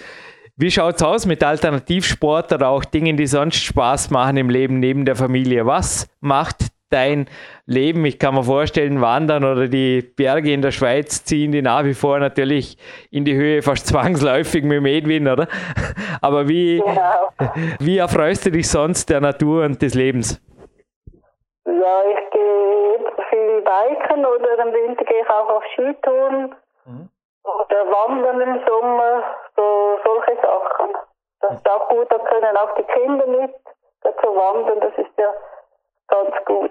Wie schaut es aus mit Alternativsport oder auch Dingen, die sonst Spaß machen im Leben neben der Familie? Was macht dein Leben? Ich kann mir vorstellen, Wandern oder die Berge in der Schweiz ziehen die nach wie vor natürlich in die Höhe fast zwangsläufig mit dem Edwin, oder? Aber wie, genau. wie erfreust du dich sonst der Natur und des Lebens? Ja, ich gehe viel biken oder im Winter gehe ich auch auf Skitouren. Mhm. Oder Wandern im Sommer, so solche Sachen. Das ist auch gut, da können auch die Kinder mit dazu wandern, das ist ja ganz gut.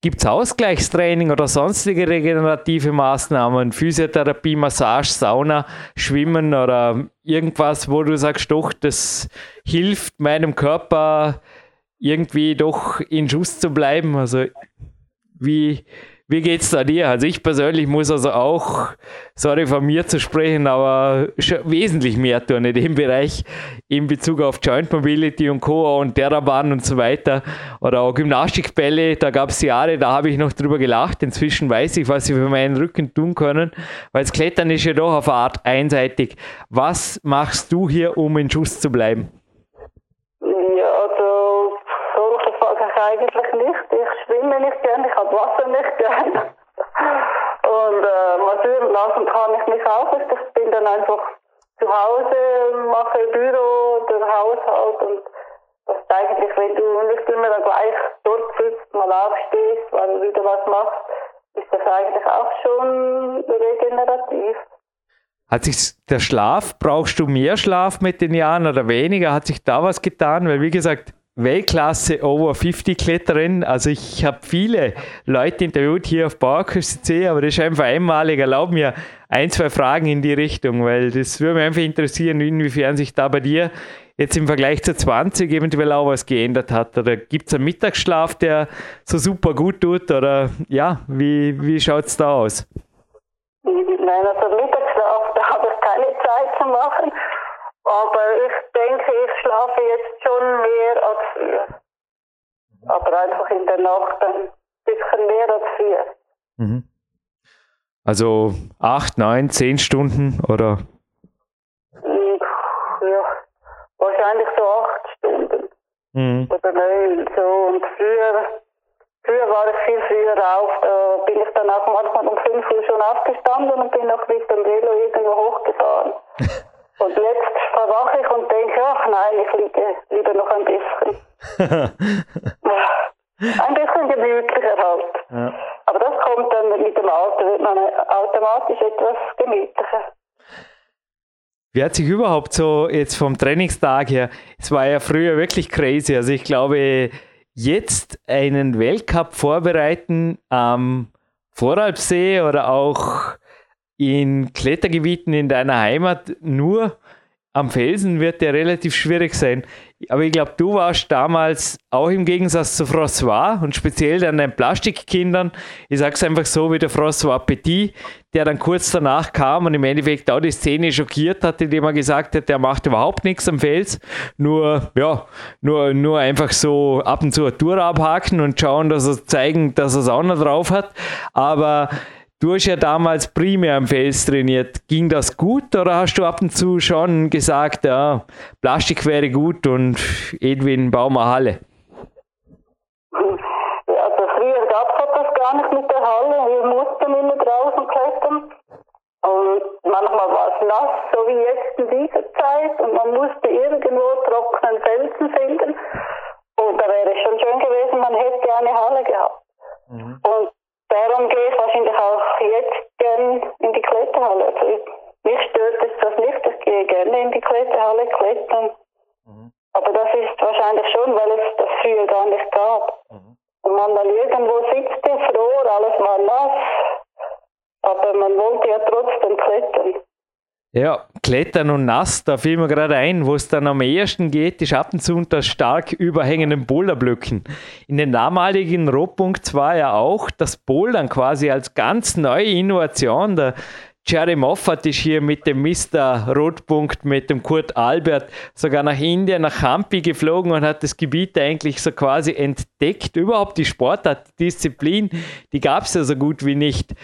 Gibt es Ausgleichstraining oder sonstige regenerative Maßnahmen, Physiotherapie, Massage, Sauna, Schwimmen oder irgendwas, wo du sagst, doch, das hilft meinem Körper irgendwie doch in Schuss zu bleiben? Also wie, wie geht's da dir? Also ich persönlich muss also auch, sorry von mir zu sprechen, aber wesentlich mehr tun in dem Bereich in Bezug auf Joint Mobility und Co. und Terrabahn und so weiter. Oder auch Gymnastikbälle, da gab es Jahre, da habe ich noch drüber gelacht. Inzwischen weiß ich, was sie für meinen Rücken tun können, weil das Klettern ist ja doch auf eine Art einseitig. Was machst du hier, um in Schuss zu bleiben? eigentlich nicht. Ich schwimme nicht gern, ich habe Wasser nicht gern. Und äh, massieren lassen kann ich mich auch nicht. Ich bin dann einfach zu Hause, mache Büro oder Haushalt und das ist eigentlich, wenn du nicht immer dann gleich dort sitzt, mal aufstehst, weil du wieder was machst, ist das eigentlich auch schon regenerativ. Hat sich der Schlaf, brauchst du mehr Schlaf mit den Jahren oder weniger? Hat sich da was getan? Weil wie gesagt, Weltklasse Over 50 Kletterin. Also ich habe viele Leute interviewt hier auf Bauerküste aber das ist einfach einmalig. Erlaub mir ein, zwei Fragen in die Richtung, weil das würde mich einfach interessieren, inwiefern sich da bei dir jetzt im Vergleich zu 20 eventuell auch was geändert hat. Oder gibt es einen Mittagsschlaf, der so super gut tut? Oder ja, wie, wie schaut es da aus? Nein, also Mittagsschlaf, da habe ich keine Zeit zu machen. Aber ich denke, ich schlafe jetzt schon mehr als früher. Aber einfach in der Nacht ein bisschen mehr als früher. Mhm. Also acht, neun, zehn Stunden oder? Ja, wahrscheinlich so acht Stunden. Mhm. Oder neun, so. Und früher, früher war ich viel früher auf. Da bin ich dann auch manchmal um fünf Uhr schon aufgestanden und bin noch mit dem Velo irgendwo hochgefahren. Und jetzt verwache ich und denke, ach nein, ich liege lieber noch ein bisschen. ein bisschen gemütlicher halt. Ja. Aber das kommt dann mit dem Alter, wird man automatisch etwas gemütlicher. Wie hat sich überhaupt so jetzt vom Trainingstag her, es war ja früher wirklich crazy, also ich glaube, jetzt einen Weltcup vorbereiten am Voralpsee oder auch in Klettergebieten in deiner Heimat nur am Felsen wird der relativ schwierig sein. Aber ich glaube, du warst damals auch im Gegensatz zu François und speziell dann den Plastikkindern, ich sage es einfach so wie der François Petit, der dann kurz danach kam und im Endeffekt auch die Szene schockiert hat, indem er gesagt hat, der macht überhaupt nichts am Fels, nur, ja, nur, nur einfach so ab und zu eine Tour abhaken und schauen, dass er zeigen, dass er es auch noch drauf hat. Aber Du hast ja damals primär am Fels trainiert. Ging das gut oder hast du ab und zu schon gesagt, ja, Plastik wäre gut und Edwin, bau mal Halle? Ja, also früher gab es das gar nicht mit der Halle. Wir mussten immer draußen klettern. Und manchmal war es nass, so wie jetzt in dieser Zeit. Und man musste irgendwo trockenen Felsen finden. Und da wäre es schon schön gewesen, man hätte eine Halle gehabt. Mhm. Und darum gehe ich wahrscheinlich auch jetzt gern in die Kletterhalle. Also mich stört es das nicht, ich gehe gerne in die Kletterhalle klettern. Mhm. Aber das ist wahrscheinlich schon, weil es das früher gar nicht gab. Mhm. Und man dann irgendwo sitzt, froh, alles war nass. Aber man wollte ja trotzdem klettern. Ja, Klettern und nass, da fiel mir gerade ein, wo es dann am ehesten geht, ab und zu unter stark überhängenden Boulderblöcken. In den damaligen Rotpunkt war ja auch das Bouldern quasi als ganz neue Innovation. Der Jerry Moffat ist hier mit dem Mr. Rotpunkt, mit dem Kurt Albert, sogar nach Indien, nach Hampi geflogen und hat das Gebiet eigentlich so quasi entdeckt. Überhaupt die Sportart, die Disziplin, die gab es ja so gut wie nicht.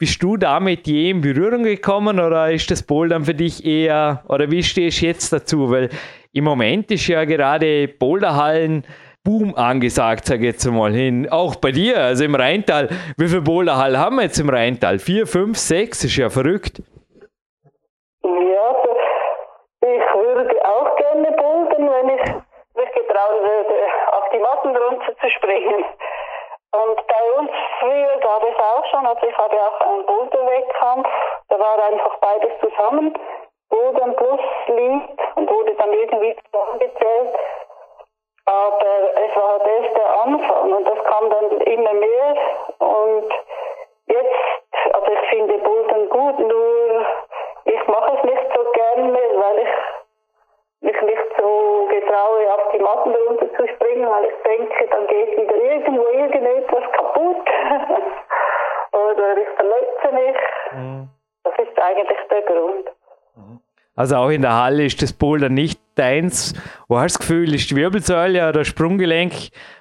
Bist du damit je in Berührung gekommen oder ist das Bouldern für dich eher, oder wie stehst du jetzt dazu? Weil im Moment ist ja gerade Boulderhallen Boom angesagt, sage ich jetzt mal hin. Auch bei dir, also im Rheintal. Wie viele Boulderhallen haben wir jetzt im Rheintal? Vier, fünf, sechs? Ist ja verrückt. Ja, ich würde auch gerne bouldern, wenn ich mich getrauen würde, auf die Matten runter zu springen. Und bei uns früher gab es auch schon, also ich habe auch einen Boulder-Wettkampf, da war einfach beides zusammen, Boulder plus Lead und wurde dann irgendwie zusammengezählt. Aber es war erst der Anfang und das kam dann immer mehr und jetzt, also ich finde Bouldern gut, nur ich mache es nicht so gerne, weil ich mich nicht so getraue, auf die Matten runter zu springen, weil ich denke, dann geht wieder irgendwo irgendetwas kaputt. Oder ich verletze mich. Mhm. Das ist eigentlich der Grund. Mhm. Also auch in der Halle ist das Boulder nicht deins. Wo hast du das Gefühl, ist die Wirbelsäule oder Sprunggelenk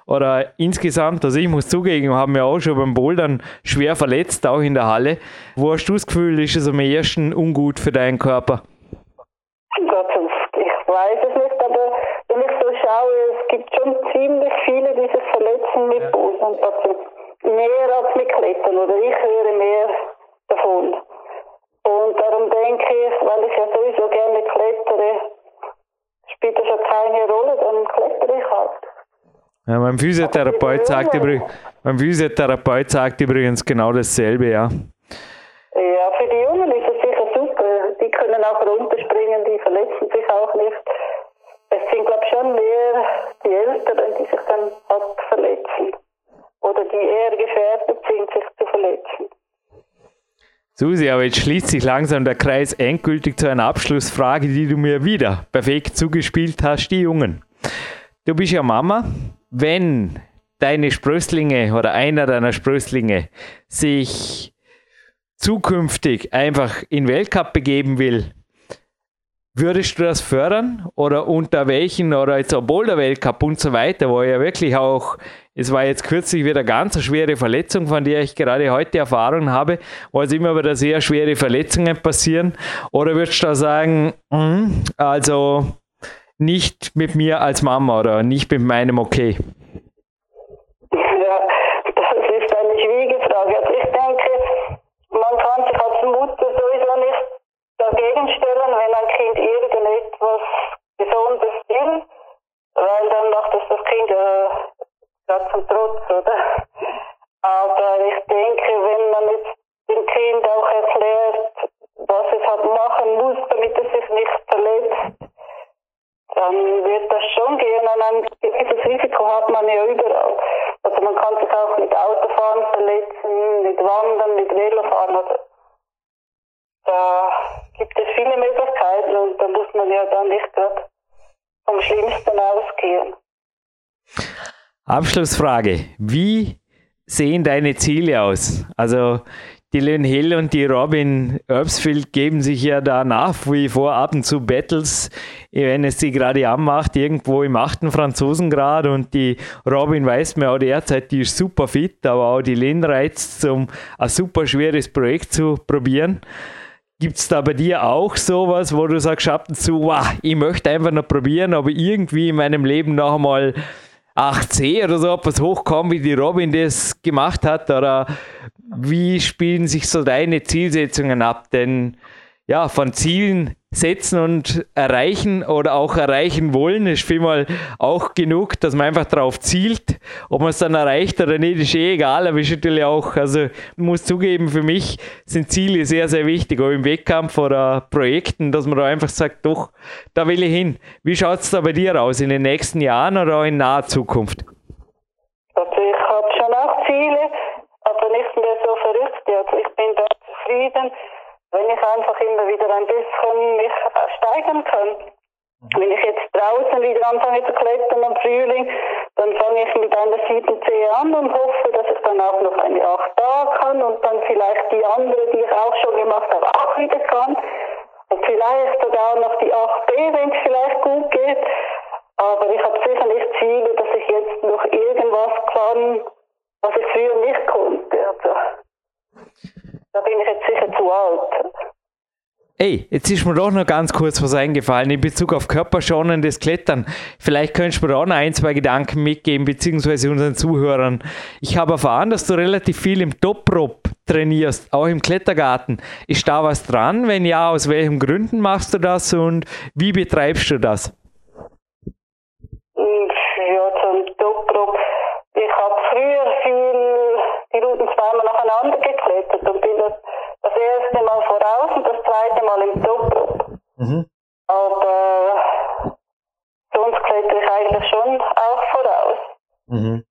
oder insgesamt, also ich muss zugeben, haben wir auch schon beim Bouldern schwer verletzt, auch in der Halle. Wo hast du das Gefühl, ist es am ehesten ungut für deinen Körper? Gott, weiß es nicht, aber wenn ich so schaue, es gibt ziemlich viele, die sich verletzen mit Bosen. Also mehr als mit Klettern oder ich höre mehr davon. Und darum denke ich, weil ich ja sowieso gerne klettere, spielt das ja keine Rolle, dann klettere ich halt. Ja, mein Physiotherapeut sagt, übrigens, mein Physiotherapeut sagt übrigens genau dasselbe, ja. Ja, für die Jungen ist es sicher super. Die können auch runterspringen, die verletzen sich auch nicht. Es es sind, glaube ich, schon mehr die Älteren, die sich dann halt verletzen. Oder die eher gefährdet sind, sich zu verletzen. Susi, aber jetzt schließt sich langsam der Kreis endgültig zu einer Abschlussfrage, die du mir wieder perfekt zugespielt hast, die Jungen. Du bist ja Mama. Wenn deine Sprösslinge oder einer deiner Sprösslinge sich zukünftig einfach in Weltcup begeben will, Würdest du das fördern oder unter welchen oder jetzt obwohl der Weltcup und so weiter, wo ja wirklich auch, es war jetzt kürzlich wieder ganz eine schwere Verletzung, von der ich gerade heute Erfahrung habe, wo es immer wieder sehr schwere Verletzungen passieren, oder würdest du da sagen, mh, also nicht mit mir als Mama oder nicht mit meinem Okay? Ja, das ist eine schwierige Frage. Also ich denke, man kann sich als Mutter sowieso nicht dagegen stellen, wenn ein Kind irgendetwas Besonderes will, weil dann macht es das Kind äh, gerade zum Trotz, oder? Aber ich denke, wenn man jetzt dem Kind auch erklärt, was es halt machen muss, damit es sich nicht verletzt, dann wird das schon gehen. Und ein gewisses Risiko hat man ja überall. Also man kann sich auch mit Autofahren verletzen, mit Wandern, mit Velofahren. Also da gibt es viele Möglichkeiten und da muss man ja dann nicht gerade vom Schlimmsten ausgehen. Abschlussfrage. Wie sehen deine Ziele aus? Also die Lynn Hill und die Robin Erbsfield geben sich ja da nach wie vor ab und zu Battles, wenn es sie gerade anmacht, irgendwo im 8. Franzosengrad und die Robin weiß mir auch derzeit, die ist super fit, aber auch die Lynn reizt, um ein super schweres Projekt zu probieren. Gibt es da bei dir auch sowas, wo du sagst ab und zu, wow, ich möchte einfach noch probieren, aber irgendwie in meinem Leben noch einmal 8C oder so etwas hochkommen, wie die Robin das gemacht hat? Oder wie spielen sich so deine Zielsetzungen ab? Denn ja, von Zielen setzen und erreichen oder auch erreichen wollen, ist vielmal auch genug, dass man einfach darauf zielt. Ob man es dann erreicht oder nicht, ist eh egal, aber ist natürlich auch, also muss zugeben, für mich sind Ziele sehr, sehr wichtig, auch im Wettkampf oder Projekten, dass man da einfach sagt, doch, da will ich hin. Wie schaut es da bei dir aus, in den nächsten Jahren oder auch in naher Zukunft? Also ich habe schon auch Ziele, aber nicht mehr so verrückt. Also ich bin da zufrieden wenn ich einfach immer wieder ein bisschen mich steigern kann. Wenn ich jetzt draußen wieder anfange zu klettern im Frühling, dann fange ich mit einer 7C an und hoffe, dass ich dann auch noch eine 8 da kann und dann vielleicht die andere, die ich auch schon gemacht habe, auch wieder kann. Und vielleicht sogar noch die 8B, wenn es vielleicht gut geht. Aber ich habe sicher nicht Ziele, dass ich jetzt noch irgendwas kann, was ich früher nicht konnte. Also. Da bin ich jetzt sicher zu alt. Ey, jetzt ist mir doch noch ganz kurz was eingefallen in Bezug auf körperschonendes Klettern. Vielleicht könntest du mir auch noch ein, zwei Gedanken mitgeben, beziehungsweise unseren Zuhörern. Ich habe erfahren, dass du relativ viel im Top-Rope trainierst, auch im Klettergarten. Ist da was dran? Wenn ja, aus welchen Gründen machst du das und wie betreibst du das? Zweite Mal im Top. Mhm. Aber sonst klettere ich eigentlich schon auch voraus. Mhm.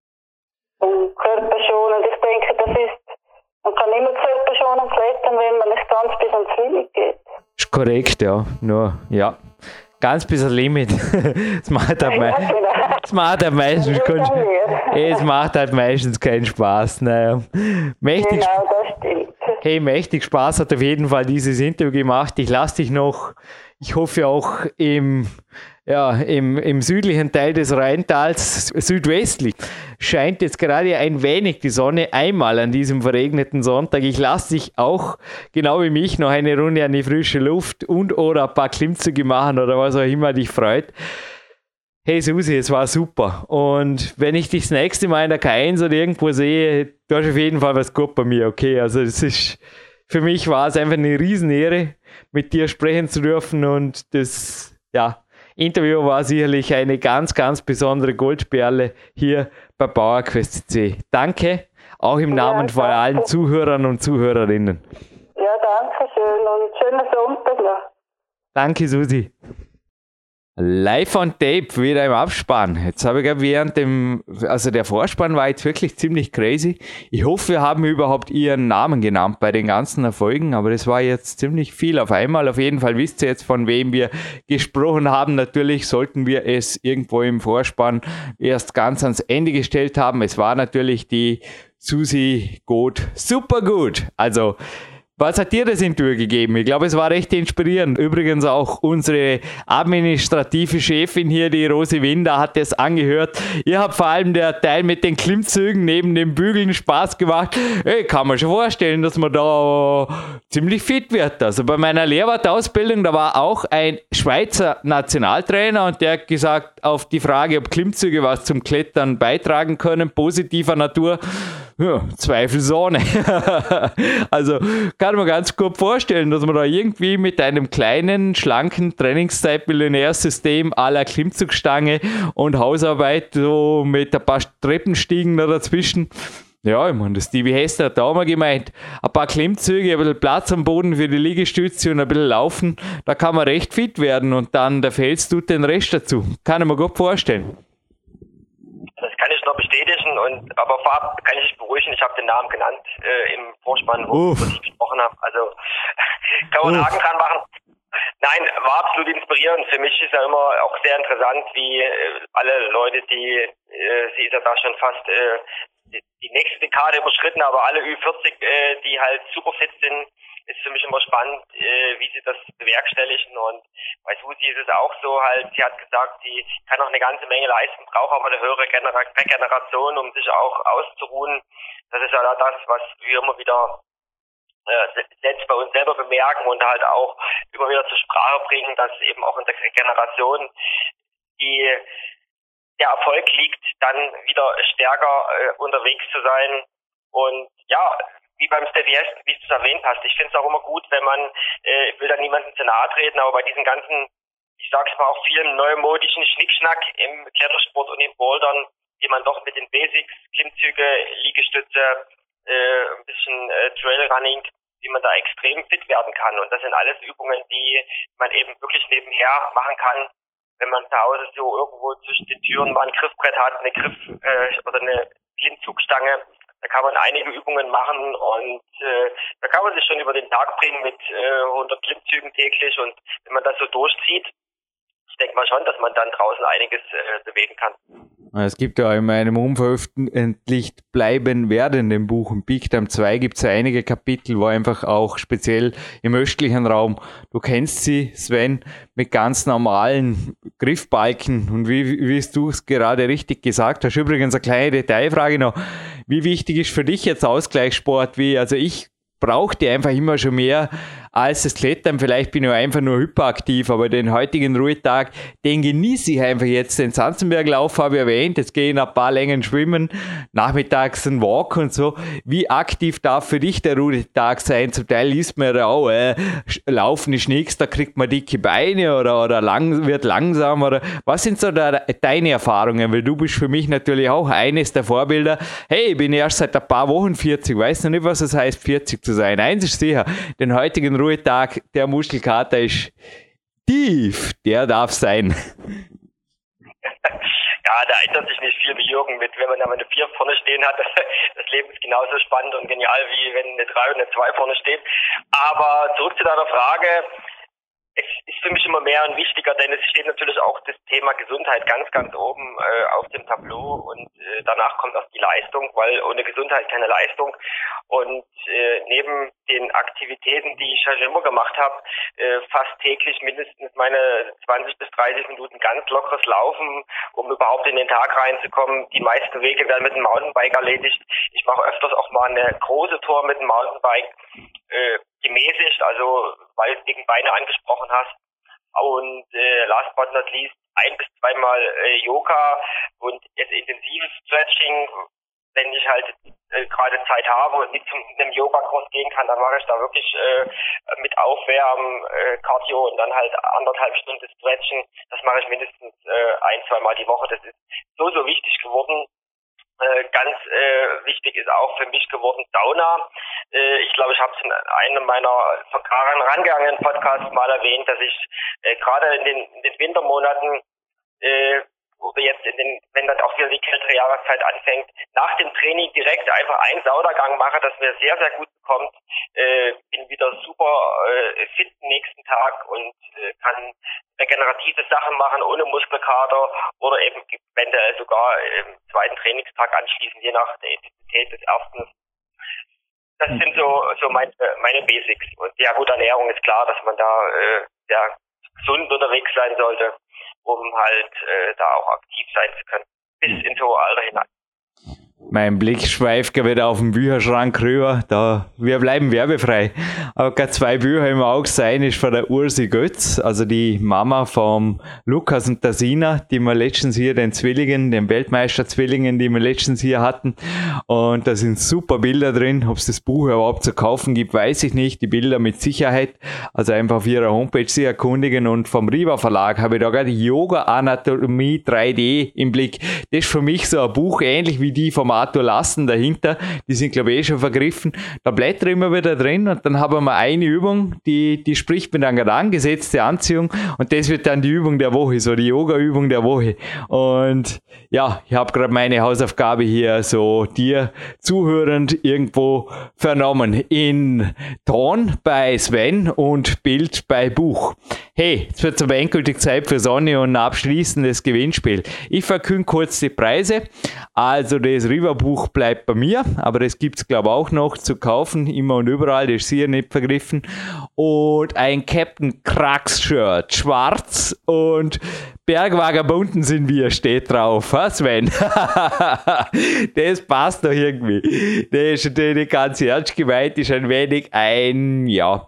Und körperschonend, ich denke, das ist, man kann immer körperschonend klettern, wenn man nicht ganz bis ans Limit geht. Ist korrekt, ja. Nur, ja ganz bis ein Limit. Es macht halt, ja, genau. es macht halt meistens keinen, es macht halt meistens keinen Spaß. Naja. Mächtig, genau, das stimmt. Hey, mächtig Spaß hat auf jeden Fall dieses Interview gemacht. Ich lasse dich noch, ich hoffe auch im ja, im, im südlichen Teil des Rheintals, südwestlich, scheint jetzt gerade ein wenig die Sonne einmal an diesem verregneten Sonntag. Ich lasse dich auch, genau wie mich, noch eine Runde an die frische Luft und oder ein paar Klimmzüge machen oder was auch immer dich freut. Hey Susi, es war super. Und wenn ich dich das nächste Mal in der K1 oder irgendwo sehe, du hast auf jeden Fall was gut bei mir, okay? Also es ist, für mich war es einfach eine Riesenehre, mit dir sprechen zu dürfen und das, ja, Interview war sicherlich eine ganz, ganz besondere Goldperle hier bei PowerQuest C. Danke, auch im Namen ja, von allen Zuhörern und Zuhörerinnen. Ja, danke schön und schönen Sonntag noch. Danke, Susi. Live on Tape wieder im Abspann. Jetzt habe ich während dem, also der Vorspann war jetzt wirklich ziemlich crazy. Ich hoffe, wir haben überhaupt Ihren Namen genannt bei den ganzen Erfolgen, aber das war jetzt ziemlich viel auf einmal. Auf jeden Fall wisst ihr jetzt, von wem wir gesprochen haben. Natürlich sollten wir es irgendwo im Vorspann erst ganz ans Ende gestellt haben. Es war natürlich die Susi Goth super gut. Also, was hat dir das Interview gegeben? Ich glaube, es war recht inspirierend. Übrigens auch unsere administrative Chefin hier, die Rosi Winder, hat es angehört. Ihr habt vor allem der Teil mit den Klimmzügen neben den Bügeln Spaß gemacht. Ey, kann man schon vorstellen, dass man da ziemlich fit wird. Also bei meiner Lehrwartausbildung, da war auch ein Schweizer Nationaltrainer und der hat gesagt, auf die Frage, ob Klimmzüge was zum Klettern beitragen können, positiver Natur, ja, Zweifelsohne. also kann man ganz gut vorstellen, dass man da irgendwie mit einem kleinen, schlanken Trainingszeit-Millionärsystem la Klimmzugstange und Hausarbeit so mit ein paar Treppenstiegen da dazwischen ja, ich meine, der Stevie Hester hat da auch mal gemeint, ein paar Klimmzüge, ein bisschen Platz am Boden für die Liegestütze und ein bisschen laufen, da kann man recht fit werden und dann der Fels tut den Rest dazu. Kann ich mir gut vorstellen. Und aber vorab kann ich dich beruhigen, ich habe den Namen genannt äh, im Vorspann, wo, wo ich gesprochen habe. Also kann man Haken dran machen. Nein, war absolut inspirierend. Für mich ist ja immer auch sehr interessant, wie äh, alle Leute, die, äh, sie ist ja da schon fast äh, die, die nächste Dekade überschritten, aber alle Ü40, äh, die halt super fit sind, ist für mich immer spannend, äh, wie sie das bewerkstelligen. Und bei Susi ist es auch so halt, sie hat gesagt, sie kann auch eine ganze Menge leisten, braucht aber eine höhere Genera Regeneration, um sich auch auszuruhen. Das ist ja das, was wir immer wieder äh, selbst bei uns selber bemerken und halt auch immer wieder zur Sprache bringen, dass eben auch in der Regeneration die der Erfolg liegt, dann wieder stärker äh, unterwegs zu sein. Und ja, wie beim Steffi Hesten, wie du es erwähnt hast. Ich finde es auch immer gut, wenn man, äh, will da niemandem zu nahe treten, aber bei diesen ganzen, ich sag's mal auch vielen neumodischen Schnickschnack im Klettersport und im Bouldern, wie man doch mit den Basics, Klimmzüge, Liegestütze, äh, ein bisschen äh, Trailrunning, wie man da extrem fit werden kann. Und das sind alles Übungen, die man eben wirklich nebenher machen kann, wenn man zu Hause so irgendwo zwischen den Türen mal ein Griffbrett hat, eine Griff- äh, oder eine Klimmzugstange, da kann man einige Übungen machen und äh, da kann man sich schon über den Tag bringen mit äh, 100 Klimmzügen täglich und wenn man das so durchzieht, ich denke mal schon, dass man dann draußen einiges äh, bewegen kann. Es gibt ja in meinem unveröffentlicht bleiben werdenden Buch im Big Time 2 gibt es ja einige Kapitel, wo einfach auch speziell im östlichen Raum, du kennst sie, Sven, mit ganz normalen Griffbalken und wie, wie du es gerade richtig gesagt hast. Übrigens eine kleine Detailfrage noch. Wie wichtig ist für dich jetzt Ausgleichssport? Wie, also ich brauchte einfach immer schon mehr als das Klettern. Vielleicht bin ich einfach nur hyperaktiv, aber den heutigen Ruhetag, den genieße ich einfach jetzt. Den Sanzenberglauf habe ich erwähnt, jetzt gehe ich ein paar Längen schwimmen, nachmittags ein Walk und so. Wie aktiv darf für dich der Ruhetag sein? Zum Teil liest man ja auch, äh, Laufen ist nichts, da kriegt man dicke Beine oder, oder lang, wird langsam oder was sind so da, deine Erfahrungen? Weil du bist für mich natürlich auch eines der Vorbilder. Hey, ich bin erst seit ein paar Wochen 40, weiß noch nicht, was es heißt, 40 zu sein. Eins ist sicher, den heutigen Ruhetag der Muschelkater ist tief, der darf sein. Ja, da ändert sich nicht viel wie Jürgen mit, wenn man da eine 4 vorne stehen hat. Das Leben ist genauso spannend und genial, wie wenn eine 3 und eine 2 vorne steht. Aber zurück zu deiner Frage es ist für mich immer mehr und wichtiger, denn es steht natürlich auch das Thema Gesundheit ganz, ganz oben äh, auf dem Tableau und äh, danach kommt auch die Leistung, weil ohne Gesundheit keine Leistung. Und äh, neben den Aktivitäten, die ich schon immer gemacht habe, äh, fast täglich mindestens meine 20 bis 30 Minuten ganz lockeres Laufen, um überhaupt in den Tag reinzukommen. Die meisten Wege werden mit dem Mountainbike erledigt. Ich mache öfters auch mal eine große Tour mit dem Mountainbike. Äh, gemäßigt, also weil du wegen Beine angesprochen hast. Und äh, last but not least ein bis zweimal äh, Yoga und jetzt intensives Stretching, wenn ich halt äh, gerade Zeit habe und nicht zu einem Yoga-Kurs gehen kann, dann mache ich da wirklich äh, mit Aufwärmen, äh, Cardio und dann halt anderthalb Stunden Stretchen. Das mache ich mindestens äh, ein, zweimal die Woche. Das ist so, so wichtig geworden. Äh, ganz äh, wichtig ist auch für mich geworden Sauna. Äh, ich glaube, ich habe es in einem meiner vorangegangenen Podcasts mal erwähnt, dass ich äh, gerade in den, in den Wintermonaten äh, oder jetzt in den, wenn dann auch wieder die kältere Jahreszeit anfängt, nach dem Training direkt einfach einen Saunagang mache, das mir sehr, sehr gut bekommt, äh, bin wieder super äh, fit nächsten Tag und äh, kann regenerative Sachen machen ohne Muskelkater oder eben eventuell sogar im zweiten Trainingstag anschließen, je nach der Intensität des ersten. Das sind so, so meine, meine Basics. Und ja gut, Ernährung ist klar, dass man da äh, sehr gesund unterwegs sein sollte um halt äh, da auch aktiv sein zu können, bis ins hohe Alter hinein. Mein Blick schweift wieder auf den Bücherschrank rüber. Da, wir bleiben werbefrei. Aber gerade zwei Bücher im Auge sein ist von der Ursi Götz, also die Mama vom Lukas und der Sina, die wir letztens hier, den Zwillingen, den Weltmeister-Zwillingen, die wir letztens hier hatten. Und da sind super Bilder drin. Ob es das Buch überhaupt zu kaufen gibt, weiß ich nicht. Die Bilder mit Sicherheit. Also einfach auf ihrer Homepage sie erkundigen. Und vom Riva Verlag habe ich da gerade Yoga Anatomie 3D im Blick. Das ist für mich so ein Buch ähnlich wie die vom Arthur Lassen dahinter, die sind glaube ich eh schon vergriffen. Da blätter ich immer wieder drin und dann haben wir eine Übung, die, die spricht mit einer angesetzte Anziehung und das wird dann die Übung der Woche, so die Yoga-Übung der Woche. Und ja, ich habe gerade meine Hausaufgabe hier so dir zuhörend irgendwo vernommen. In Ton bei Sven und Bild bei Buch. Hey, jetzt wird es aber endgültig Zeit für Sonne und ein abschließendes Gewinnspiel. Ich verkünde kurz die Preise. Also das Riverbuch bleibt bei mir, aber das gibt es glaube ich auch noch zu kaufen, immer und überall, das ist hier nicht vergriffen. Und ein Captain Cracks Shirt, schwarz und Bergvagabunden sind wir, steht drauf, ha Sven? das passt doch irgendwie. Das ist natürlich ganz ernst gemeint, ist ein wenig ein, ja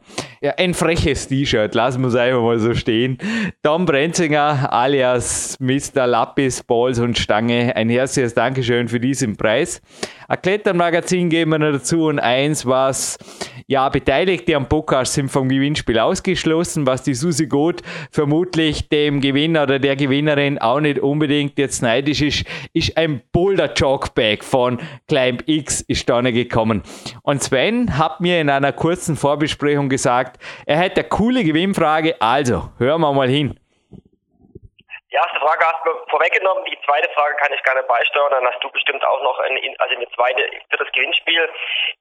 ein freches T-Shirt, lassen wir es einfach mal so stehen. Tom Brenzinger alias Mr. Lapis, Balls und Stange, ein herzliches Dankeschön für diesen Preis. Ein Klettermagazin geben wir noch dazu und eins, was ja, Beteiligte am Podcast sind vom Gewinnspiel ausgeschlossen, was die Susi Goth vermutlich dem Gewinner oder der Gewinnerin auch nicht unbedingt jetzt neidisch ist, ist ein Boulder Jogbag von Climb X ist da nicht gekommen. Und Sven hat mir in einer kurzen Vorbesprechung gesagt, er hätte eine coole Gewinnfrage, also hören wir mal hin. Die erste Frage hast du vorweggenommen, die zweite Frage kann ich gerne beisteuern, dann hast du bestimmt auch noch eine, also eine zweite für das Gewinnspiel.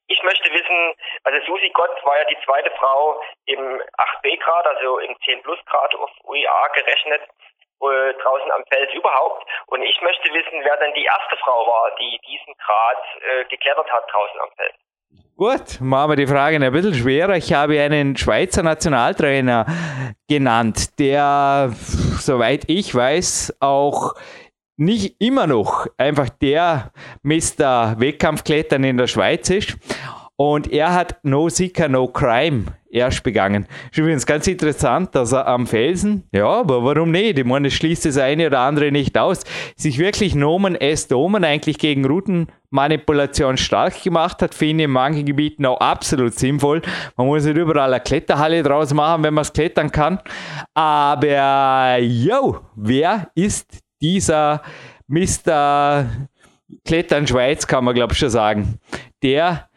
Ich möchte wissen, also Susi Gott war ja die zweite Frau im 8b-Grad, also im 10-Plus-Grad auf UEA gerechnet, äh, draußen am Feld überhaupt. Und ich möchte wissen, wer denn die erste Frau war, die diesen Grad äh, geklettert hat draußen am Feld. Gut, machen wir die Frage ein bisschen schwerer. Ich habe einen Schweizer Nationaltrainer genannt, der, soweit ich weiß, auch nicht immer noch einfach der Mr. Wettkampfklettern in der Schweiz ist. Und er hat No Seeker, No Crime erst begangen. Ist übrigens ganz interessant, dass er am Felsen, ja, aber warum nicht? Ich meine, es schließt das eine oder andere nicht aus, sich wirklich Nomen S. Domen eigentlich gegen Routenmanipulation stark gemacht hat, finde ich in manchen Gebieten auch absolut sinnvoll. Man muss nicht überall eine Kletterhalle draus machen, wenn man es klettern kann. Aber, yo, wer ist dieser Mr. Klettern Schweiz, kann man glaube ich schon sagen, der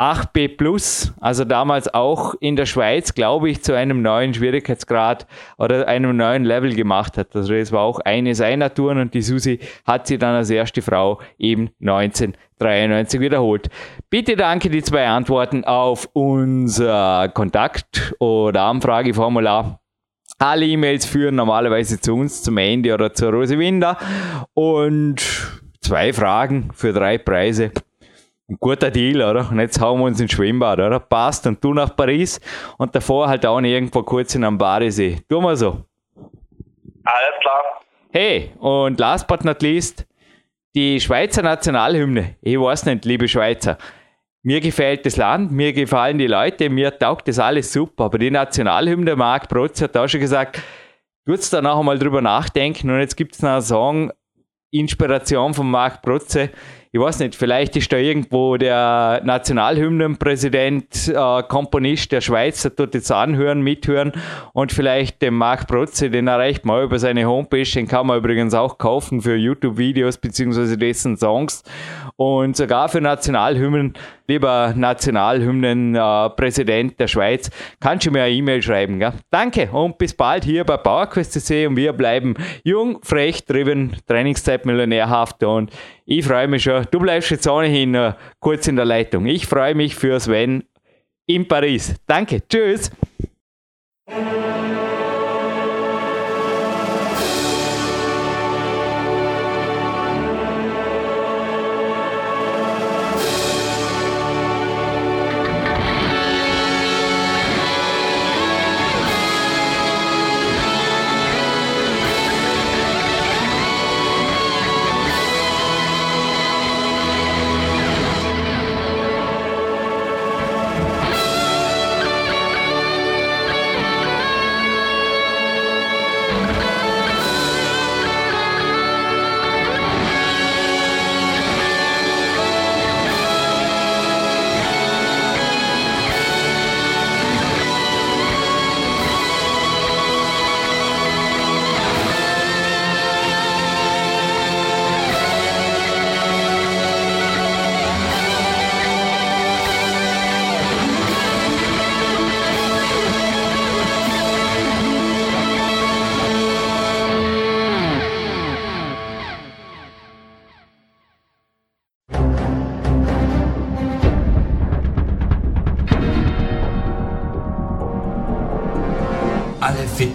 8b Plus, also damals auch in der Schweiz, glaube ich, zu einem neuen Schwierigkeitsgrad oder einem neuen Level gemacht hat. Also das war auch eine seiner Touren und die Susi hat sie dann als erste Frau eben 1993 wiederholt. Bitte danke die zwei Antworten auf unser Kontakt- oder Anfrageformular. Alle E-Mails führen normalerweise zu uns, zum Ende oder zur Rose Winder. Und zwei Fragen für drei Preise ein guter Deal, oder? Und jetzt hauen wir uns ins Schwimmbad, oder? Passt. Und du nach Paris und davor halt auch nicht irgendwo kurz in einem Badesee. Tun wir so. Alles klar. Hey, und last but not least, die Schweizer Nationalhymne. Ich weiß nicht, liebe Schweizer. Mir gefällt das Land, mir gefallen die Leute, mir taugt das alles super. Aber die Nationalhymne, Marc Protz hat auch schon gesagt, kurz da noch einmal drüber nachdenken. Und jetzt gibt es noch einen Song, Inspiration von Marc Protze ich weiß nicht, vielleicht ist da irgendwo der Nationalhymnenpräsident, äh, Komponist der Schweiz, der tut jetzt anhören, mithören und vielleicht den Marc Protze, den erreicht man über seine Homepage, den kann man übrigens auch kaufen für YouTube-Videos beziehungsweise dessen Songs. Und sogar für Nationalhymnen, lieber Nationalhymnenpräsident äh, der Schweiz, kannst du mir eine E-Mail schreiben. Gell? Danke und bis bald hier bei PowerQuest.cc und wir bleiben jung, frech, driven, Trainingszeit millionärhaft und ich freue mich schon. Du bleibst jetzt ohnehin uh, kurz in der Leitung. Ich freue mich für Sven in Paris. Danke. Tschüss.